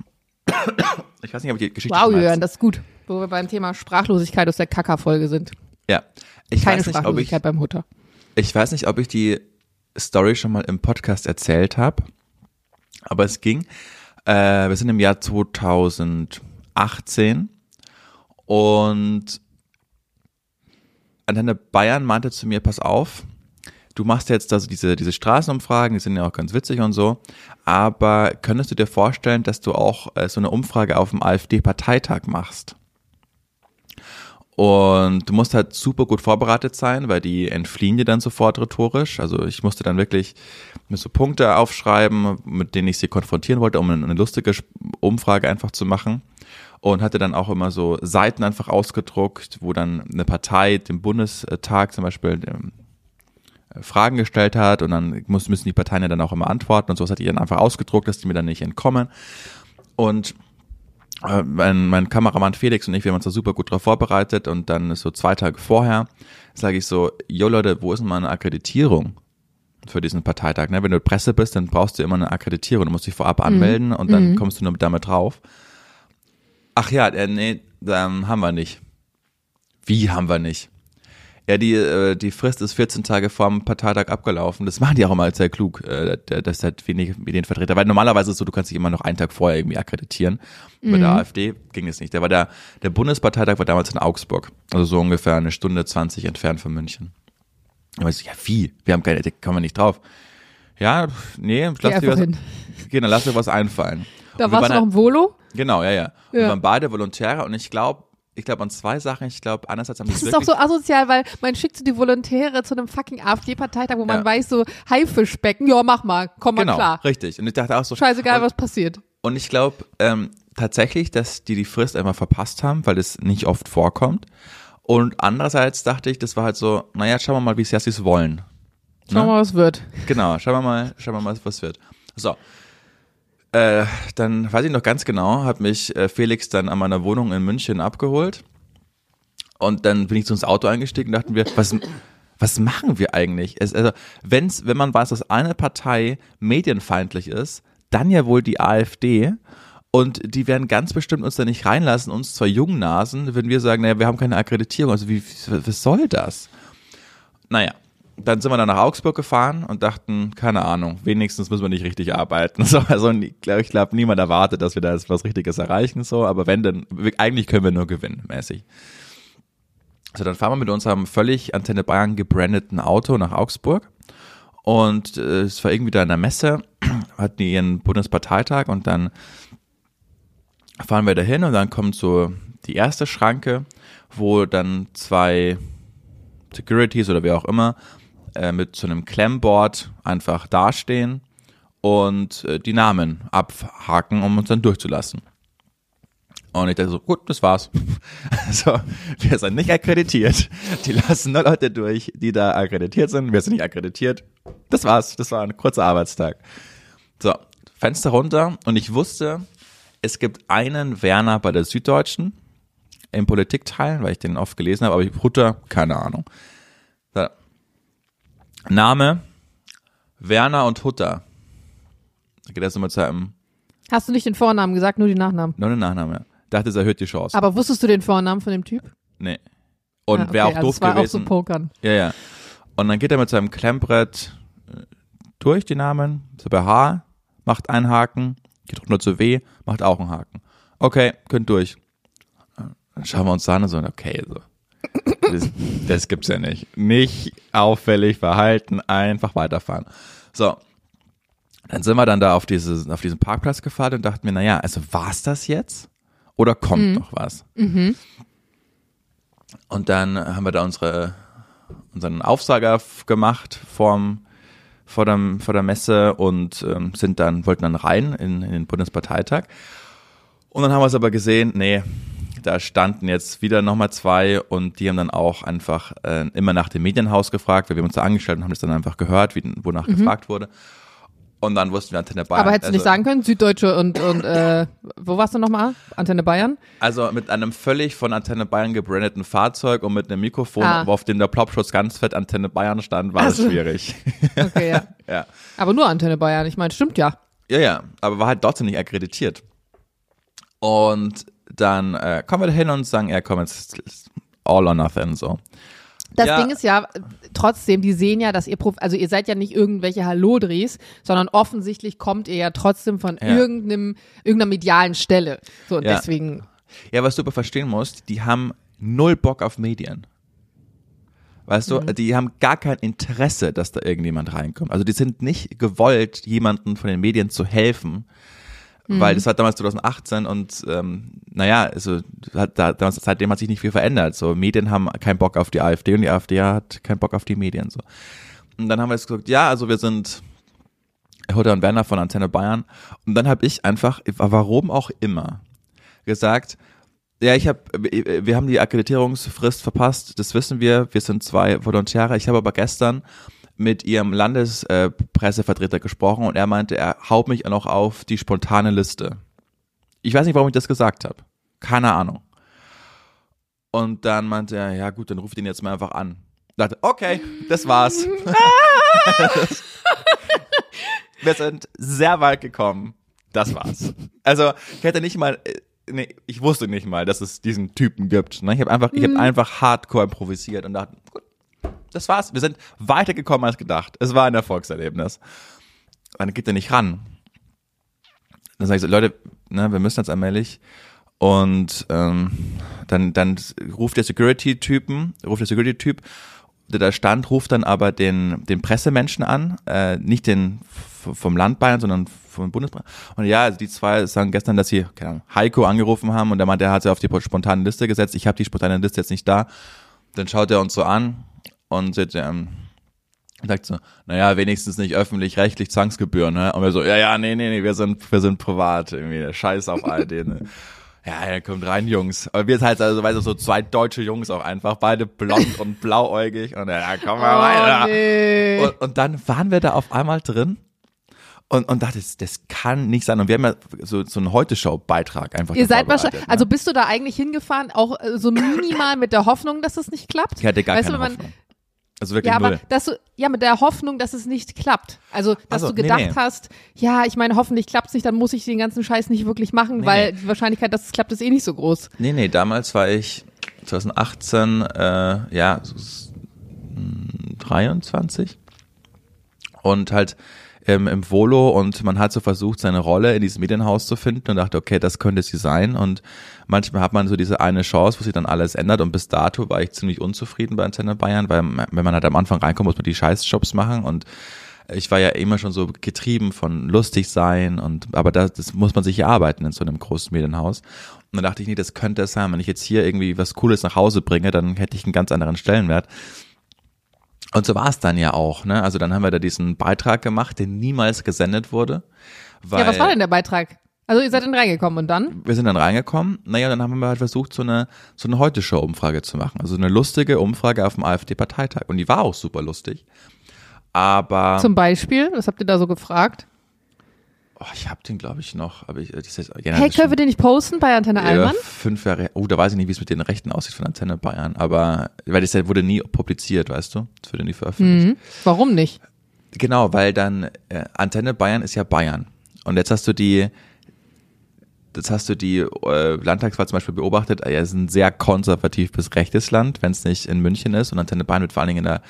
Ich weiß nicht, ob ich die Geschichte Wow, Jörn, das ist gut. Wo wir beim Thema Sprachlosigkeit aus der Kacker-Folge sind. Ja. Ich Keine weiß nicht, ob ich, Sprachlosigkeit beim Hutter. ich weiß nicht, ob ich die Story schon mal im Podcast erzählt habe, aber es ging. Äh, wir sind im Jahr 2018 und Antenne Bayern meinte zu mir, pass auf, du machst jetzt also diese, diese Straßenumfragen, die sind ja auch ganz witzig und so, aber könntest du dir vorstellen, dass du auch äh, so eine Umfrage auf dem AfD-Parteitag machst? Und du musst halt super gut vorbereitet sein, weil die entfliehen dir dann sofort rhetorisch. Also ich musste dann wirklich mir so Punkte aufschreiben, mit denen ich sie konfrontieren wollte, um eine lustige Umfrage einfach zu machen. Und hatte dann auch immer so Seiten einfach ausgedruckt, wo dann eine Partei dem Bundestag zum Beispiel Fragen gestellt hat und dann muss, müssen die Parteien ja dann auch immer antworten und sowas hatte ich dann einfach ausgedruckt, dass die mir dann nicht entkommen. Und äh, mein, mein Kameramann Felix und ich, wir haben uns da super gut drauf vorbereitet und dann so zwei Tage vorher sage ich so, yo Leute, wo ist denn meine Akkreditierung für diesen Parteitag? Ne? Wenn du Presse bist, dann brauchst du immer eine Akkreditierung, du musst dich vorab anmelden und dann kommst du nur damit drauf. Ach ja, äh, nee, ähm, haben wir nicht. Wie haben wir nicht? Ja, die, äh, die Frist ist 14 Tage vorm Parteitag abgelaufen. Das machen die auch immer sehr klug, äh, der- das hat wenig Medienvertreter. Weil normalerweise ist es so, du kannst dich immer noch einen Tag vorher irgendwie akkreditieren. Bei der AfD ging es nicht. Der war der, der Bundesparteitag war damals in Augsburg. Also so ungefähr eine Stunde 20 entfernt von München. Da ich so, ja, wie? Wir haben keine, da kommen wir nicht drauf. Ja, nee, lass dir was, hin. Dann lass dir was einfallen. Da warst du noch im Volo? Genau, ja, ja. Ja. Wir waren beide Volontäre und ich glaube, ich glaube an zwei Sachen. Ich glaube, einerseits haben die Das ist auch wirklich, so asozial, weil man schickt so die Volontäre zu einem fucking AfD-Parteitag, wo man Ja. weiß, so Haifischbecken, ja, mach mal, komm mal genau, klar. richtig. Und ich dachte auch so, Scheißegal, und, was passiert. und ich glaube ähm, tatsächlich, dass die die Frist einmal verpasst haben, weil es nicht oft vorkommt. Und andererseits dachte ich, das war halt so, naja, schauen wir mal, wie es Jassis wollen. Schauen wir Ne? mal, was wird. Genau, schauen wir mal, schauen wir mal, was wird. So. Äh, dann weiß ich noch ganz genau, hat mich äh, Felix dann an meiner Wohnung in München abgeholt. Und dann bin ich so ins Auto eingestiegen und dachten wir, was, was machen wir eigentlich? Es, also, wenn's, wenn man weiß, dass eine Partei medienfeindlich ist, dann ja wohl die AfD. Und die werden ganz bestimmt uns da nicht reinlassen, uns zwei Jungnasen, wenn wir sagen, naja, wir haben keine Akkreditierung. Also wie, was soll das? Naja, dann sind wir dann nach Augsburg gefahren und dachten, keine Ahnung, wenigstens müssen wir nicht richtig arbeiten. So, also ich glaube, niemand erwartet, dass wir da jetzt was Richtiges erreichen, so, aber wenn, dann wir- eigentlich können wir nur gewinnen, mäßig. So, dann fahren wir mit unserem völlig Antenne Bayern gebrandeten Auto nach Augsburg. Und äh, es war irgendwie da in der Messe, hatten die ihren Bundesparteitag und dann fahren wir dahin und dann kommt so die erste Schranke, wo dann zwei Securities oder wer auch immer äh, mit so einem Klemmboard einfach dastehen und äh, die Namen abhaken, um uns dann durchzulassen. Und ich dachte so, gut, das war's. Also, wir sind nicht akkreditiert. Die lassen nur Leute durch, die da akkreditiert sind. Wir sind nicht akkreditiert. Das war's. Das war ein kurzer Arbeitstag. So, Fenster runter und ich wusste, es gibt einen Werner bei der Süddeutschen im Politikteil, weil ich den oft gelesen habe, aber ich Hutter, keine Ahnung. Name Werner und Hutter. Da geht das immer zu einem, Hast du nicht den Vornamen gesagt, nur die Nachnamen? nur den Nachnamen, ja. Dachte, es erhöht die Chance. Aber wusstest du den Vornamen von dem Typ? Nee. Und Ah, okay, wäre auch also doof war gewesen. auch so Pokern. Ja, ja. Und dann geht er mit seinem Klemmbrett äh, durch die Namen, so bei H, macht einen Haken, geht runter zu W, macht auch einen Haken. Okay, könnt durch. Dann schauen wir uns an und so, okay, so. Das, das gibt's ja nicht. Nicht auffällig verhalten, einfach weiterfahren. So. Dann sind wir dann da auf, diese, auf diesen Parkplatz gefahren und dachten mir, naja, also war's das jetzt? Oder kommt noch was? Und dann haben wir da unsere, unseren Aufsager gemacht vorm, vor, dem, vor der Messe und ähm, sind dann, wollten dann rein in, in den Bundesparteitag. Und dann haben wir es aber gesehen, nee, da standen jetzt wieder nochmal zwei und die haben dann auch einfach äh, immer nach dem Medienhaus gefragt, weil wir haben uns da angestellt und haben das dann einfach gehört, wie, wonach gefragt wurde. Und dann wussten wir Antenne Bayern. Aber hättest du nicht also- sagen können, Süddeutsche und, und äh, wo warst du nochmal? Antenne Bayern? Also mit einem völlig von Antenne Bayern gebrandeten Fahrzeug und mit einem Mikrofon, Ah. auf dem der Plopschutz ganz fett Antenne Bayern stand, war es Ach so. schwierig. Okay, ja. ja. Aber nur Antenne Bayern. Ich meine, stimmt ja. ja, ja, aber war halt trotzdem nicht akkreditiert. Und dann äh, kommen wir da hin und sagen, ja komm, jetzt all or nothing so. Das Ja. Ding ist ja, trotzdem, die sehen ja, dass ihr, Prof also ihr seid ja nicht irgendwelche Hallodris, sondern offensichtlich kommt ihr ja trotzdem von Ja. irgendeinem, irgendeiner medialen Stelle. So, und Ja. deswegen, Ja, was du aber verstehen musst, die haben null Bock auf Medien. Weißt du, die haben gar kein Interesse, dass da irgendjemand reinkommt. Also die sind nicht gewollt, jemanden von den Medien zu helfen, weil das war damals 2018 und ähm, naja, also hat da, damals, seitdem hat sich nicht viel verändert. So Medien haben keinen Bock auf die AfD und die AfD hat keinen Bock auf die Medien. So. Und dann haben wir jetzt gesagt, ja, also wir sind Hutter und Werner von Antenne Bayern. Und dann habe ich einfach, warum auch immer, gesagt, ja, ich habe, wir haben die Akkreditierungsfrist verpasst, das wissen wir, wir sind zwei Volontäre. Ich habe aber gestern mit ihrem Landespressevertreter gesprochen und er meinte, er haut mich noch auf die spontane Liste. Ich weiß nicht, warum ich das gesagt habe. Keine Ahnung. Und dann meinte er, ja gut, dann ruft ihn jetzt mal einfach an. Ich dachte, okay, das war's. wir sind sehr weit gekommen. Das war's. Also, ich hätte nicht mal, äh, nee, ich wusste nicht mal, dass es diesen Typen gibt. Ne? Ich habe einfach, ich habe einfach hardcore improvisiert und dachte, gut, das war's. Wir sind weitergekommen als gedacht. Es war ein Erfolgserlebnis. Dann geht er nicht ran. Dann sage ich so, Leute, ne, wir müssen jetzt allmählich. Und ähm, dann, dann ruft der Security-Typen, ruft der Security-Typ, der da stand, ruft dann aber den, den Pressemenschen an, äh, nicht den vom Land Bayern, sondern vom Bundesbayern. Und ja, also die zwei sagen gestern, dass sie keine Ahnung, Heiko angerufen haben und der meinte, er hat sie auf die spontane Liste gesetzt. Ich habe die spontane Liste jetzt nicht da. Dann schaut er uns so an und sagt, ähm, sagt so, naja, wenigstens nicht öffentlich-rechtlich Zwangsgebühren, ne? Und wir so, ja, ja, nee, nee, nee, wir sind, wir sind privat, irgendwie, scheiß auf all den. Ne? Ja, ja, kommt rein, Jungs. Aber wir sind halt also, weißt du, so zwei deutsche Jungs auch einfach, beide blond und blauäugig und ja, komm mal weiter. Oh, nee. Und, und dann waren wir da auf einmal drin und, und dachte, das, das kann nicht sein. Und wir haben ja so, so einen Heute-Show-Beitrag einfach Ihr seid wahrscheinlich, ne? also bist du da eigentlich hingefahren, auch äh, so minimal mit der Hoffnung, dass es nicht klappt? ich hatte gar weißt du, keine man- Hoffnung. Also wirklich Ja, aber dass du, ja, mit der Hoffnung, dass es nicht klappt. Also, dass so, du nee, gedacht nee. hast, ja, ich meine, hoffentlich klappt's nicht, dann muss ich den ganzen Scheiß nicht wirklich machen, Nee, weil nee. die Wahrscheinlichkeit, dass es klappt, ist eh nicht so groß. Nee, nee, damals war ich 2018, äh, ja, so s- mh, 23 und halt ähm, im Volo und man hat so versucht, seine Rolle in diesem Medienhaus zu finden und dachte, okay, das könnte sie sein und manchmal hat man so diese eine Chance, wo sich dann alles ändert und bis dato war ich ziemlich unzufrieden bei Antenne Bayern, weil wenn man halt am Anfang reinkommt, muss man die Scheißjobs machen und ich war ja immer schon so getrieben von lustig sein und aber das, das muss man sich erarbeiten in so einem großen Medienhaus. Und dann dachte ich, nee, das könnte es sein. Wenn ich jetzt hier irgendwie was Cooles nach Hause bringe, dann hätte ich einen ganz anderen Stellenwert. Und so war es dann ja auch. Ne? Also dann haben wir da diesen Beitrag gemacht, der niemals gesendet wurde. Weil, ja, was war denn der Beitrag? Also ihr seid dann reingekommen und dann? Wir sind dann reingekommen. Naja, dann haben wir halt versucht, so eine, so eine Heute-Show-Umfrage zu machen. Also eine lustige Umfrage auf dem AfD-Parteitag. Und die war auch super lustig. Aber Zum Beispiel, was habt ihr da so gefragt? oh, ich habe den, glaube ich, noch. Aber ich, das ist, ja, Hey, können wir den nicht posten bei Antenne Allmann? fünf Jahre. Oh, da weiß ich nicht, wie es mit den Rechten aussieht von Antenne Bayern. Aber weil das wurde nie publiziert, weißt du? Das wurde nie veröffentlicht. Mhm. Warum nicht? Genau, weil dann äh, Antenne Bayern ist ja Bayern. Und jetzt hast du die, jetzt hast du die äh, Landtagswahl zum Beispiel beobachtet. Es ist ein sehr konservativ bis rechtes Land, wenn es nicht in München ist. Und Antenne Bayern wird vor allen Dingen in der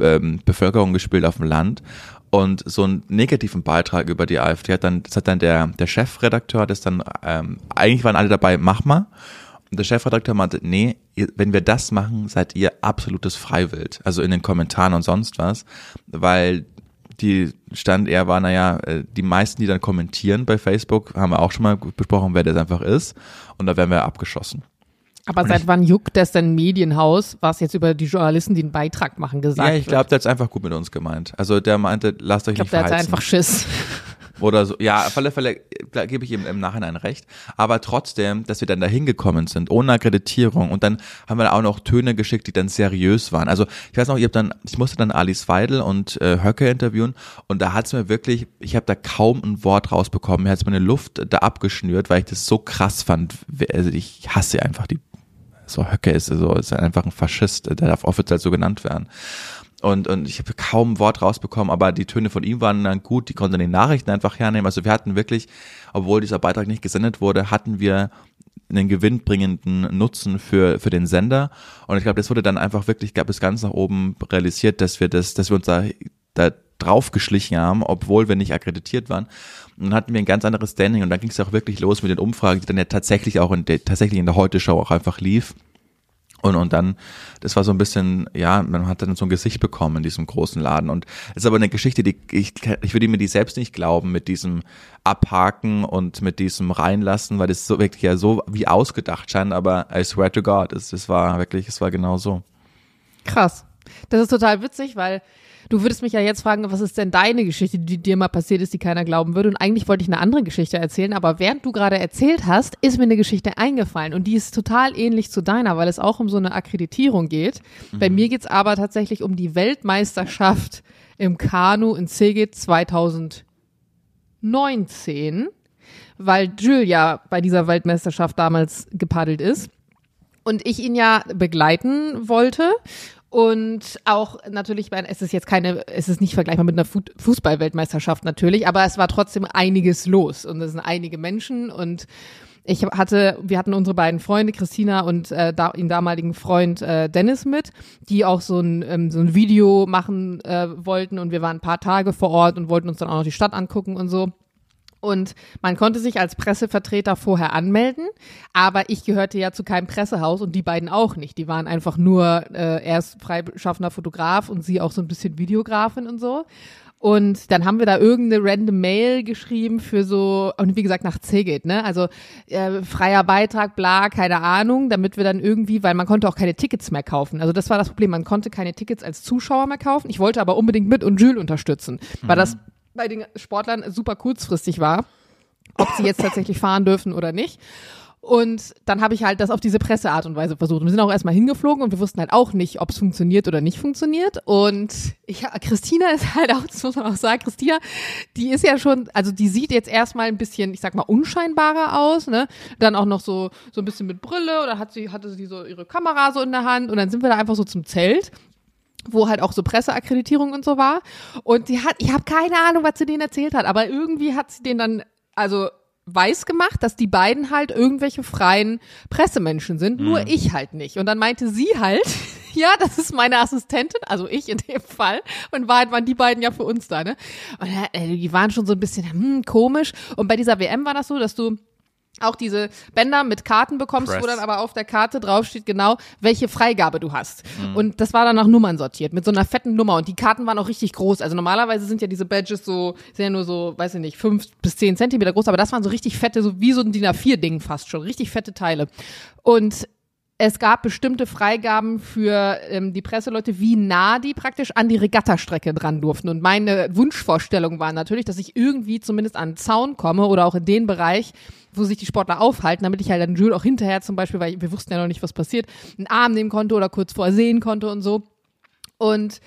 ähm, Bevölkerung gespielt auf dem Land. Und so einen negativen Beitrag über die AfD hat dann, das hat dann der, der Chefredakteur, das dann, ähm, eigentlich waren alle dabei, mach mal. Und der Chefredakteur meinte, nee, wenn wir das machen, seid ihr absolutes Freiwild. Also in den Kommentaren und sonst was. Weil die stand eher war, naja, äh, die meisten, die dann kommentieren bei Facebook, haben wir auch schon mal besprochen, wer das einfach ist. Und da werden wir abgeschossen. Aber seit wann juckt das denn Medienhaus, was jetzt über die Journalisten, die einen Beitrag machen, gesagt ja, ich glaube, der hat es einfach gut mit uns gemeint. Also der meinte, lasst euch Ich glaube, nicht der hat verheizen. einfach Schiss. Oder so. Ja, auf alle Fälle äh, gebe ich ihm im Nachhinein recht. Aber trotzdem, dass wir dann da hingekommen sind, ohne Akkreditierung. Und dann haben wir auch noch Töne geschickt, die dann seriös waren. Also ich weiß noch, ich, hab dann, ich musste dann Alice Weidel und äh, Höcke interviewen. Und da hat's mir wirklich, ich habe da kaum ein Wort rausbekommen. Mir hat's meine Luft da abgeschnürt, weil ich das so krass fand. Also ich hasse einfach die so Höcke ist so ist einfach ein Faschist, der darf offiziell so genannt werden. Und, und ich habe kaum ein Wort rausbekommen, aber die Töne von ihm waren dann gut, die konnten die Nachrichten einfach hernehmen. Also wir hatten wirklich, obwohl dieser Beitrag nicht gesendet wurde, hatten wir einen gewinnbringenden Nutzen für, für den Sender. Und ich glaube, das wurde dann einfach wirklich, gab es ganz nach oben realisiert, dass wir das, dass wir uns da, da draufgeschlichen haben, obwohl wir nicht akkreditiert waren. Und dann hatten wir ein ganz anderes Standing und dann ging es auch wirklich los mit den Umfragen, die dann ja tatsächlich auch in der, tatsächlich in der Heute-Show auch einfach lief. Und, und dann, das war so ein bisschen, ja, man hat dann so ein Gesicht bekommen in diesem großen Laden. Und es ist aber eine Geschichte, die ich, ich würde mir die selbst nicht glauben mit diesem Abhaken und mit diesem Reinlassen, weil das so wirklich ja so wie ausgedacht scheint, aber I swear to God, es, es war wirklich, es war genau so. Krass. Das ist total witzig, weil du würdest mich ja jetzt fragen, was ist denn deine Geschichte, die dir mal passiert ist, die keiner glauben würde. Und eigentlich wollte ich eine andere Geschichte erzählen, aber während du gerade erzählt hast, ist mir eine Geschichte eingefallen. Und die ist total ähnlich zu deiner, weil es auch um so eine Akkreditierung geht. Bei mir geht's aber tatsächlich um die Weltmeisterschaft im Kanu in Szeged 2019, weil Jules ja bei dieser Weltmeisterschaft damals gepaddelt ist und ich ihn ja begleiten wollte. Und auch natürlich, bei- es ist jetzt keine, es ist nicht vergleichbar mit einer Fu- Fußball-Weltmeisterschaft natürlich, aber es war trotzdem einiges los und es sind einige Menschen und ich hatte, wir hatten unsere beiden Freunde, Christina und äh, da, ihren damaligen Freund äh, Dennis mit, die auch so ein, ähm, so ein Video machen äh, wollten und wir waren ein paar Tage vor Ort und wollten uns dann auch noch die Stadt angucken und so. Und man konnte sich als Pressevertreter vorher anmelden, aber ich gehörte ja zu keinem Pressehaus und die beiden auch nicht. Die waren einfach nur, äh, er ist freischaffender Fotograf und sie auch so ein bisschen Videografin und so. Und dann haben wir da irgendeine random Mail geschrieben für so, und wie gesagt, nach Cegit, ne? Also äh, freier Beitrag, bla, keine Ahnung, damit wir dann irgendwie, weil man konnte auch keine Tickets mehr kaufen. Also das war das Problem, man konnte keine Tickets als Zuschauer mehr kaufen. Ich wollte aber unbedingt mit und Jules unterstützen, weil das bei den Sportlern super kurzfristig war, ob sie jetzt tatsächlich fahren dürfen oder nicht. Und dann habe ich halt das auf diese Presseart und Weise versucht. Und wir sind auch erstmal hingeflogen und wir wussten halt auch nicht, ob es funktioniert oder nicht funktioniert. Und ich, Christina ist halt auch, das muss man auch sagen, Christina, die ist ja schon, also die sieht jetzt erstmal ein bisschen, ich sag mal, unscheinbarer aus, ne? Dann auch noch so, so ein bisschen mit Brille oder hat sie, hatte sie so ihre Kamera so in der Hand und dann sind wir da einfach so zum Zelt wo halt auch so Presseakkreditierung und so war. Und sie hat, ich habe keine Ahnung, was sie denen erzählt hat, aber irgendwie hat sie den dann, also weiß gemacht, dass die beiden halt irgendwelche freien Pressemenschen sind, nur ich halt nicht. Und dann meinte sie halt, ja, das ist meine Assistentin, also ich in dem Fall. Und Wahrheit waren die beiden ja für uns da, ne? Und äh, die waren schon so ein bisschen hm, komisch. Und bei dieser WM war das so, dass du auch diese Bänder mit Karten bekommst, Press. wo dann aber auf der Karte draufsteht genau, welche Freigabe du hast. Und das war dann nach Nummern sortiert, mit so einer fetten Nummer. Und die Karten waren auch richtig groß. Also normalerweise sind ja diese Badges so, sind ja nur so, weiß ich nicht, fünf bis zehn Zentimeter groß, aber das waren so richtig fette, so wie so ein DIN A4-Ding fast schon, richtig fette Teile. Und es gab bestimmte Freigaben für ähm, die Presseleute, wie nah die praktisch an die Regattastrecke dran durften. Und meine Wunschvorstellung war natürlich, dass ich irgendwie zumindest an den Zaun komme oder auch in den Bereich, wo sich die Sportler aufhalten, damit ich halt dann Jules auch hinterher zum Beispiel, weil wir wussten ja noch nicht, was passiert, einen Arm nehmen konnte oder kurz vorher sehen konnte und so. Und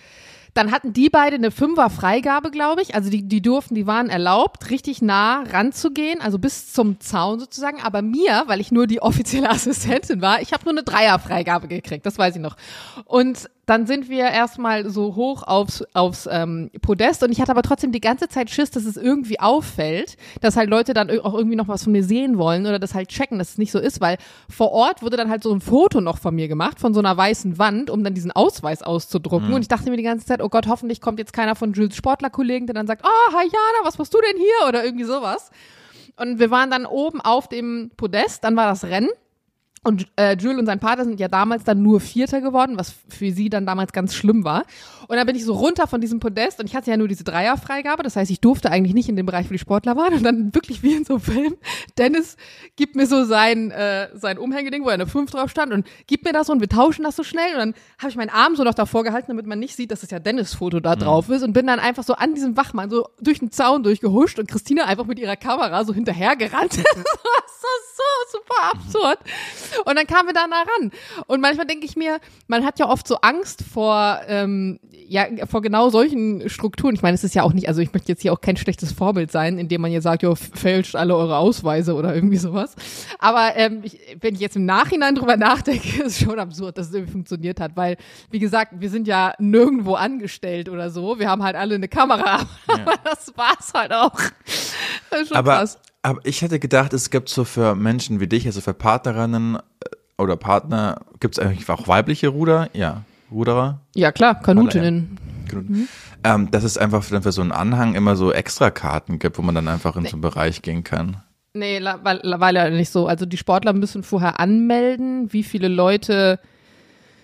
dann hatten die beide eine Fünfer-Freigabe, glaube ich. Also die, die durften, die waren erlaubt, richtig nah ranzugehen, also bis zum Zaun sozusagen. Aber mir, weil ich nur die offizielle Assistentin war, ich habe nur eine Dreier-Freigabe gekriegt, das weiß ich noch. Und dann sind wir erstmal so hoch aufs, aufs ähm, Podest und ich hatte aber trotzdem die ganze Zeit Schiss, dass es irgendwie auffällt, dass halt Leute dann auch irgendwie noch was von mir sehen wollen oder das halt checken, dass es nicht so ist, weil vor Ort wurde dann halt so ein Foto noch von mir gemacht, von so einer weißen Wand, um dann diesen Ausweis auszudrucken. Mhm. Und ich dachte mir die ganze Zeit, oh Gott, hoffentlich kommt jetzt keiner von Jules Sportlerkollegen, der dann sagt, oh, hi Jana, was machst du denn hier? Oder irgendwie sowas. Und wir waren dann oben auf dem Podest, dann war das Rennen und äh, Jules und sein Vater sind ja damals dann nur Vierter geworden, was für sie dann damals ganz schlimm war. Und dann bin ich so runter von diesem Podest und ich hatte ja nur diese Dreierfreigabe. Das heißt, ich durfte eigentlich nicht in dem Bereich, wo die Sportler waren. Und dann wirklich wie in so einem Film. Dennis gibt mir so sein, äh, sein Umhängeding, wo er eine 5 drauf stand und gibt mir das so und wir tauschen das so schnell. Und dann habe ich meinen Arm so noch davor gehalten, damit man nicht sieht, dass es ja Dennis Foto da mhm. drauf ist. Und bin dann einfach so an diesem Wachmann so durch den Zaun durchgehuscht und Christina einfach mit ihrer Kamera so hinterhergerannt. das war so, so super absurd. Und dann kamen wir da nah ran. Und manchmal denke ich mir, man hat ja oft so Angst vor, ähm, ja, vor genau solchen Strukturen. Ich meine, es ist ja auch nicht, also ich möchte jetzt hier auch kein schlechtes Vorbild sein, indem man hier sagt, ja, fälscht alle eure Ausweise oder irgendwie sowas. Aber ähm, ich, wenn ich jetzt im Nachhinein drüber nachdenke, ist es schon absurd, dass es irgendwie funktioniert hat, weil, wie gesagt, wir sind ja nirgendwo angestellt oder so. Wir haben halt alle eine Kamera, ja. aber das war's halt auch. Das ist schon aber krass. Aber ich hätte gedacht, es gibt so für Menschen wie dich, also für Partnerinnen äh, oder Partner, gibt es eigentlich auch weibliche Ruder? Ja, Ruderer? Ja, klar, Kanutinnen. Mhm. Ähm, dass es einfach für, für so einen Anhang immer so extra Karten gibt, wo man dann einfach in nee. so einen Bereich gehen kann. Nee, weil, weil ja nicht so. Also die Sportler müssen vorher anmelden, wie viele Leute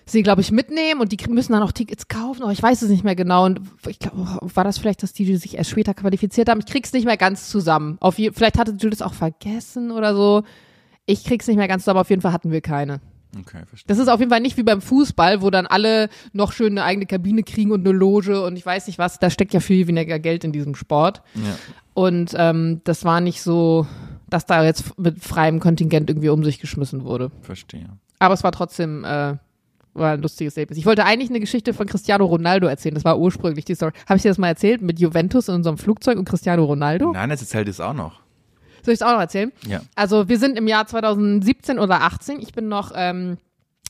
sie, glaube ich, mitnehmen und die müssen dann auch Tickets kaufen, aber ich weiß es nicht mehr genau. Und ich glaube, war das vielleicht, dass die sich erst später qualifiziert haben? Ich krieg's nicht mehr ganz zusammen. Auf je, vielleicht hatte Judith auch vergessen oder so. Ich krieg's nicht mehr ganz zusammen, auf jeden Fall hatten wir keine. Okay, verstehe. Das ist auf jeden Fall nicht wie beim Fußball, wo dann alle noch schön eine eigene Kabine kriegen und eine Loge und ich weiß nicht was. Da steckt ja viel weniger Geld in diesem Sport. Ja. Und ähm, das war nicht so, dass da jetzt mit freiem Kontingent irgendwie um sich geschmissen wurde. Verstehe. Aber es war trotzdem äh, war ein lustiges Erlebnis. Ich wollte eigentlich eine Geschichte von Cristiano Ronaldo erzählen. Das war ursprünglich die Story. Habe ich dir das mal erzählt mit Juventus in unserem Flugzeug und Cristiano Ronaldo? Nein, jetzt erzählt es auch noch. Soll ich es auch noch erzählen? Ja. Also wir sind im Jahr 2017 oder 18. Ich bin noch ähm,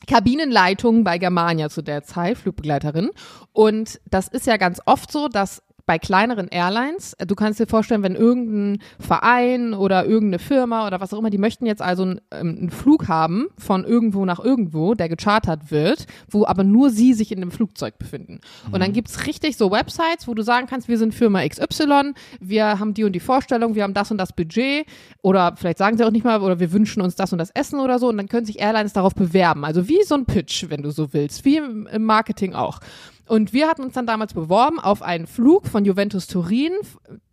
Kabinenleitung bei Germania zu der Zeit, Flugbegleiterin. Und das ist ja ganz oft so, dass bei kleineren Airlines, äh, du kannst dir vorstellen, wenn irgendein Verein oder irgendeine Firma oder was auch immer, die möchten jetzt also einen, ähm, einen, Flug haben von irgendwo nach irgendwo, der gechartert wird, wo aber nur sie sich in dem Flugzeug befinden. Mhm. Und dann mhm. gibt's richtig so Websites, wo du sagen kannst, wir sind Firma XY, wir haben die und die Vorstellung, wir haben das und das Budget oder vielleicht sagen sie auch nicht mal, oder wir wünschen uns das und das Essen oder so und dann können sich Airlines darauf bewerben. Also wie so ein Pitch, wenn du so willst, wie im Marketing auch. Und wir hatten uns dann damals beworben auf einen Flug von Juventus Turin,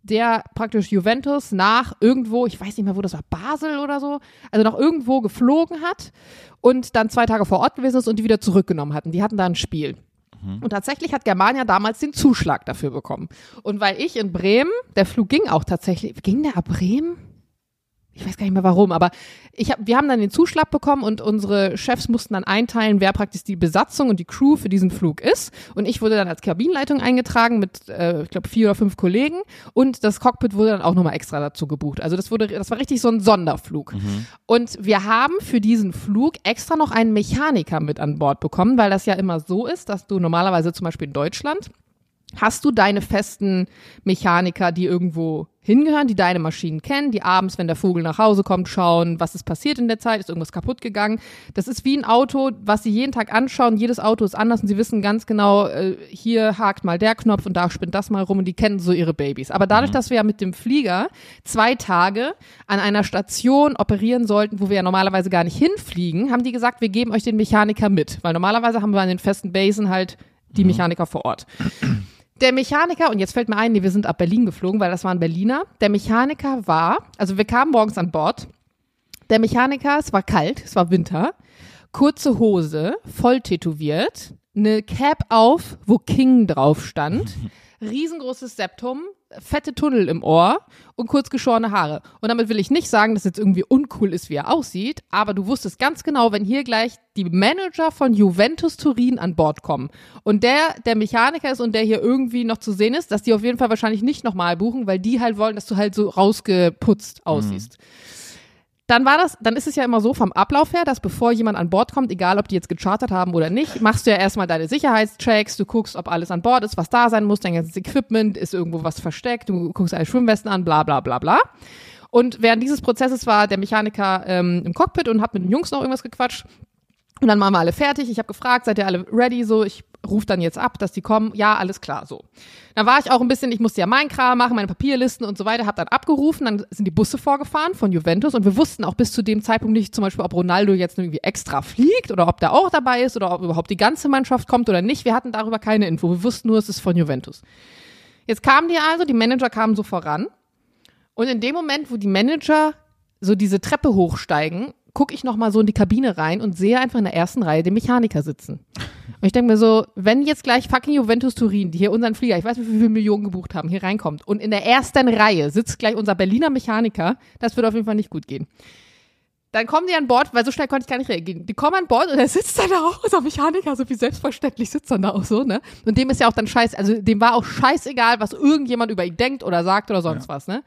der praktisch Juventus nach irgendwo, ich weiß nicht mehr, wo das war, Basel oder so, also nach irgendwo geflogen hat und dann zwei Tage vor Ort gewesen ist und die wieder zurückgenommen hatten. Die hatten da ein Spiel. Mhm. Und tatsächlich hat Germania damals den Zuschlag dafür bekommen. Und weil ich in Bremen, der Flug ging auch tatsächlich, ging der ab Bremen? Ich weiß gar nicht mehr warum, aber ich hab, wir haben dann den Zuschlag bekommen und unsere Chefs mussten dann einteilen, wer praktisch die Besatzung und die Crew für diesen Flug ist. Und ich wurde dann als Kabinenleitung eingetragen mit, äh, ich glaube, vier oder fünf Kollegen und das Cockpit wurde dann auch nochmal extra dazu gebucht. Also das wurde, das war richtig so ein Sonderflug. Mhm. Und wir haben für diesen Flug extra noch einen Mechaniker mit an Bord bekommen, weil das ja immer so ist, dass du normalerweise zum Beispiel in Deutschland Hast du deine festen Mechaniker, die irgendwo hingehören, die deine Maschinen kennen, die abends, wenn der Vogel nach Hause kommt, schauen, was ist passiert in der Zeit, ist irgendwas kaputt gegangen. Das ist wie ein Auto, was sie jeden Tag anschauen. Jedes Auto ist anders und sie wissen ganz genau, äh, hier hakt mal der Knopf und da spinnt das mal rum und die kennen so ihre Babys. Aber dadurch, mhm. dass wir ja mit dem Flieger zwei Tage an einer Station operieren sollten, wo wir ja normalerweise gar nicht hinfliegen, haben die gesagt, wir geben euch den Mechaniker mit. Weil normalerweise haben wir an den festen Basen halt die mhm. Mechaniker vor Ort. Der Mechaniker, und jetzt fällt mir ein, nee, wir sind ab Berlin geflogen, weil das war ein Berliner. Der Mechaniker war, also wir kamen morgens an Bord. Der Mechaniker, es war kalt, es war Winter, kurze Hose, voll tätowiert, eine Cap auf, wo King drauf stand, riesengroßes Septum, fette Tunnel im Ohr und kurz geschorene Haare. Und damit will ich nicht sagen, dass jetzt irgendwie uncool ist, wie er aussieht, aber du wusstest ganz genau, wenn hier gleich die Manager von Juventus Turin an Bord kommen und der der Mechaniker ist und der hier irgendwie noch zu sehen ist, dass die auf jeden Fall wahrscheinlich nicht nochmal buchen, weil die halt wollen, dass du halt so rausgeputzt aussiehst. Dann war das, dann ist es ja immer so vom Ablauf her, dass bevor jemand an Bord kommt, egal ob die jetzt gechartert haben oder nicht, machst du ja erstmal deine Sicherheitschecks, du guckst, ob alles an Bord ist, was da sein muss, dein ganzes Equipment, ist irgendwo was versteckt, du guckst alle Schwimmwesten an, bla bla bla bla. Und während dieses Prozesses war der Mechaniker ähm, im Cockpit und hat mit den Jungs noch irgendwas gequatscht. Und dann waren wir alle fertig. Ich habe gefragt, seid ihr alle ready? So, ich rufe dann jetzt ab, dass die kommen. Ja, alles klar, so. Dann war ich auch ein bisschen, ich musste ja meinen Kram machen, meine Papierlisten und so weiter, habe dann abgerufen, dann sind die Busse vorgefahren von Juventus und wir wussten auch bis zu dem Zeitpunkt nicht zum Beispiel, ob Ronaldo jetzt irgendwie extra fliegt oder ob der auch dabei ist oder ob überhaupt die ganze Mannschaft kommt oder nicht. Wir hatten darüber keine Info. Wir wussten nur, es ist von Juventus. Jetzt kamen die also, die Manager kamen so voran und in dem Moment, wo die Manager so diese Treppe hochsteigen, gucke ich noch mal so in die Kabine rein und sehe einfach in der ersten Reihe den Mechaniker sitzen. Und ich denke mir so, wenn jetzt gleich fucking Juventus Turin, die hier unseren Flieger, ich weiß nicht, wie viele Millionen gebucht haben, hier reinkommt und in der ersten Reihe sitzt gleich unser Berliner Mechaniker, das wird auf jeden Fall nicht gut gehen. Dann kommen die an Bord, weil so schnell konnte ich gar nicht reagieren. Die kommen an Bord und er sitzt dann da auch, unser Mechaniker, so wie selbstverständlich sitzt dann da auch so, ne? Und dem ist ja auch dann scheiß, also dem war auch scheißegal, was irgendjemand über ihn denkt oder sagt oder sonst was, ne?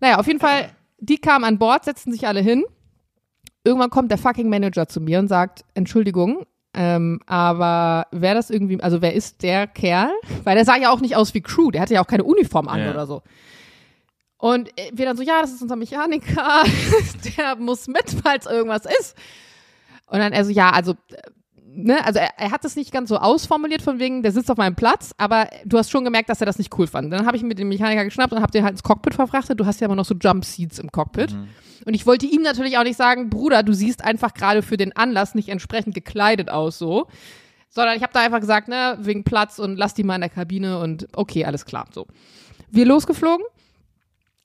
Naja, auf jeden Fall, die kamen an Bord, setzten sich alle hin irgendwann kommt der fucking Manager zu mir und sagt, Entschuldigung, ähm, aber wer das irgendwie, also wer ist der Kerl? Weil der sah ja auch nicht aus wie Crew, der hatte ja auch keine Uniform an Ja. oder so. Und wir dann so, ja, das ist unser Mechaniker, der muss mit, falls irgendwas ist. Und dann er so, ja, also, äh, ne, also er, er hat es nicht ganz so ausformuliert von wegen, der sitzt auf meinem Platz, aber du hast schon gemerkt, dass er das nicht cool fand. Dann habe ich mit dem Mechaniker geschnappt und habe den halt ins Cockpit verfrachtet. Du hast ja immer noch so Jump Seats im Cockpit. Und ich wollte ihm natürlich auch nicht sagen, Bruder, du siehst einfach gerade für den Anlass nicht entsprechend gekleidet aus, so. Sondern ich habe da einfach gesagt, ne, wegen Platz und lass die mal in der Kabine und okay, alles klar, so. Wir losgeflogen.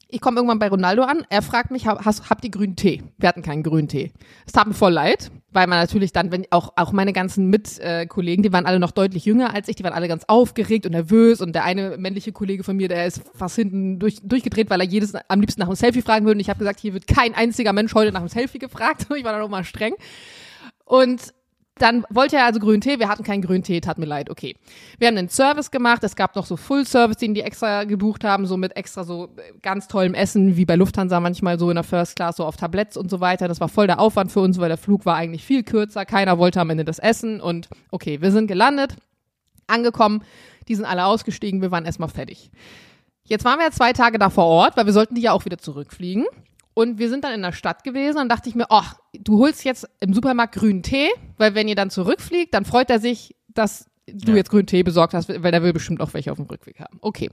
Ich komme irgendwann bei Ronaldo an. Er fragt mich, hast, habt ihr grünen Tee? Wir hatten keinen grünen Tee. Es tat mir voll leid, weil man natürlich dann, wenn auch, auch meine ganzen Mitkollegen, Kollegen, die waren alle noch deutlich jünger als ich, die waren alle ganz aufgeregt und nervös und der eine männliche Kollege von mir, der ist fast hinten durch, durchgedreht, weil er jedes am liebsten nach einem Selfie fragen würde. Und ich habe gesagt, hier wird kein einziger Mensch heute nach einem Selfie gefragt. Ich war da noch mal streng. Und dann wollte er also grünen Tee. Wir hatten keinen grünen Tee, tat mir leid. Okay. Wir haben einen Service gemacht. Es gab noch so Full Service, den die extra gebucht haben, so mit extra so äh, ganz tollem Essen, wie bei Lufthansa manchmal so in der First Class, so auf Tabletts und so weiter. Das war voll der Aufwand für uns, weil der Flug war eigentlich viel kürzer. Keiner wollte am Ende das essen. Und okay, wir sind gelandet, angekommen. Die sind alle ausgestiegen. Wir waren erstmal fertig. Jetzt waren wir ja zwei Tage da vor Ort, weil wir sollten die ja auch wieder zurückfliegen. Und wir sind dann in der Stadt gewesen und dachte ich mir, ach, du holst jetzt im Supermarkt grünen Tee, weil wenn ihr dann zurückfliegt, dann freut er sich, dass du Ja. jetzt grünen Tee besorgt hast, weil der will bestimmt auch welche auf dem Rückweg haben. Okay.